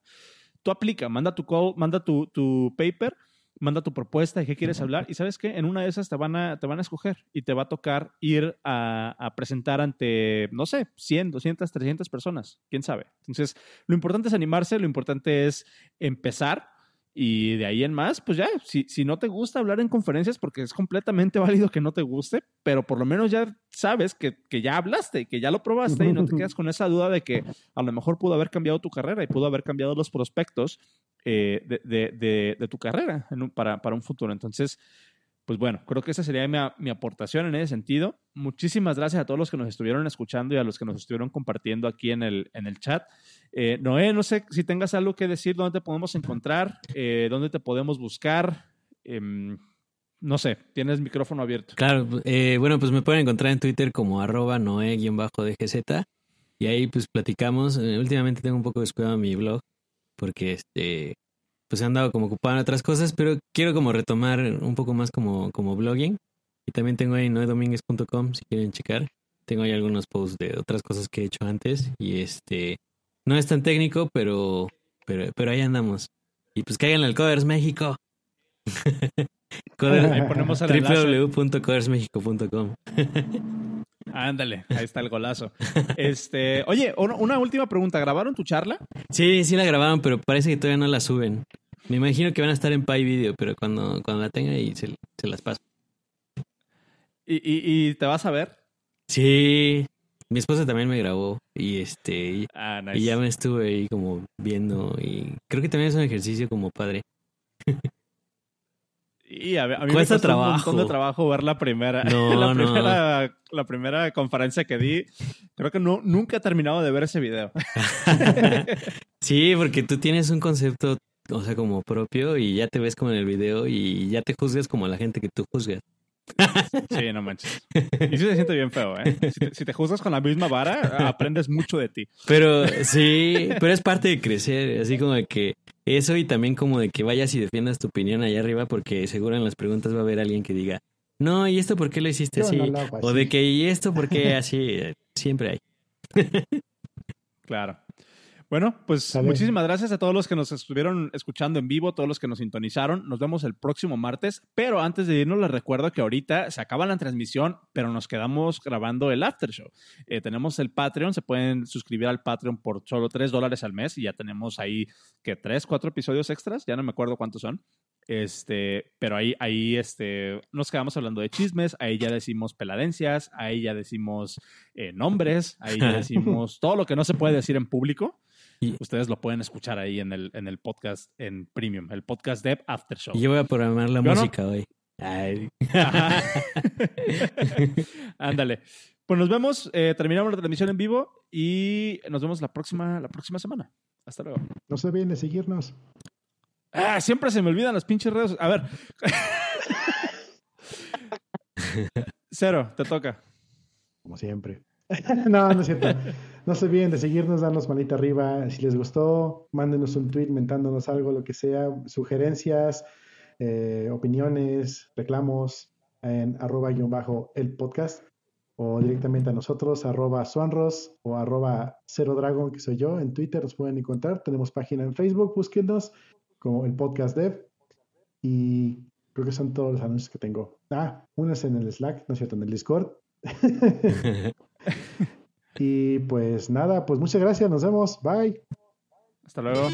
Tú aplica, manda tu, call, manda tu, tu paper manda tu propuesta y qué quieres hablar. Y sabes qué, en una de esas te van a, te van a escoger y te va a tocar ir a, presentar ante, no sé, 100, 200, 300 personas, quién sabe. Entonces, lo importante es animarse, lo importante es empezar. Y de ahí en más, pues ya, si, si no te gusta hablar en conferencias, porque es completamente válido que no te guste, pero por lo menos ya sabes que, que ya hablaste, que ya lo probaste y no te quedas con esa duda de que a lo mejor pudo haber cambiado tu carrera y pudo haber cambiado los prospectos eh, de, tu carrera para, un futuro. Entonces, pues bueno, creo que esa sería mi, aportación en ese sentido. Muchísimas gracias a todos los que nos estuvieron escuchando y a los que nos estuvieron compartiendo aquí en el, en el chat. Eh, Noé, no sé si tengas algo que decir, dónde te podemos encontrar, eh, dónde te podemos buscar. Em, no sé, tienes micrófono abierto. Claro, bueno, pues me pueden encontrar en Twitter como arroba noé-dgz y ahí pues platicamos. últimamente tengo un poco descuidado mi blog porque este pues he andado como ocupado en otras cosas, pero quiero como retomar un poco más como, como blogging. Y también tengo ahí noedominguez.com si quieren checar. Tengo ahí algunos posts de otras cosas que he hecho antes. Y este, no es tan técnico, pero, pero, pero ahí andamos. Y pues caigan al Coders México. Ahí ponemos el enlace. www.codersmexico.com. Ándale, ahí está el golazo. Este, oye, una última pregunta. ¿Grabaron tu charla? Sí, sí la grabaron, pero parece que todavía no la suben. Me imagino que van a estar en Pi Video, pero cuando, cuando la tenga y se, se las paso. ¿Y, y, y te vas a ver? Sí, mi esposa también me grabó y este Ah, nice. y ya me estuve ahí como viendo y creo que también es un ejercicio como padre. Y a, a mí me Cuesta costó un montón de trabajo. trabajo ver la primera, No, la, no. primera la primera conferencia que di. Creo que no, nunca he terminado de ver ese video. sí, porque tú tienes un concepto, o sea, como propio y ya te ves como en el video y ya te juzgas como la gente que tú juzgas. Sí, no manches. Y sí se siente bien feo, ¿eh? Si te, si te juzgas con la misma vara, aprendes mucho de ti. Pero sí, pero es parte de crecer, así como de que eso y también como de que vayas y defiendas tu opinión allá arriba porque seguro en las preguntas va a haber alguien que diga, no, ¿y esto por qué lo hiciste así? no lo hago O así. de que, ¿y esto por qué así? Siempre hay. Claro. Bueno, pues muchísimas gracias a todos los que nos estuvieron escuchando en vivo, todos los que nos sintonizaron. Nos vemos el próximo martes. Pero antes de irnos, les recuerdo que ahorita se acaba la transmisión, pero nos quedamos grabando el after show. Eh, tenemos el Patreon, se pueden suscribir al Patreon por solo 3 dólares al mes y ya tenemos ahí que 3, 4 episodios extras, ya no me acuerdo cuántos son. Este, pero ahí, ahí este, nos quedamos hablando de chismes, ahí ya decimos peladencias, ahí ya decimos eh, nombres, ahí ya decimos todo lo que no se puede decir en público. Y- Ustedes lo pueden escuchar ahí en el, en el podcast en Premium, el podcast de After Show. Y yo voy a programar la música hoy. Ándale. Pues nos vemos, eh, terminamos la transmisión en vivo y nos vemos la próxima, la próxima semana. Hasta luego. No se olviden de seguirnos. Ah, siempre se me olvidan las pinches redes. A ver. Cero, te toca. como siempre. no, no es cierto. No se olviden de seguirnos, darnos manita arriba. Si les gustó, mándenos un tweet mentándonos algo, lo que sea, sugerencias, eh, opiniones, reclamos en arroba guion bajo el podcast o directamente a nosotros, arroba Swanros o arroba Cero Dragon, que soy yo, en Twitter nos pueden encontrar. Tenemos página en Facebook, búsquenos como el podcast dev y creo que son todos los anuncios que tengo. Ah, uno es en el Slack, no es cierto, en el Discord. Y pues nada, pues muchas gracias, nos vemos, bye. Hasta luego.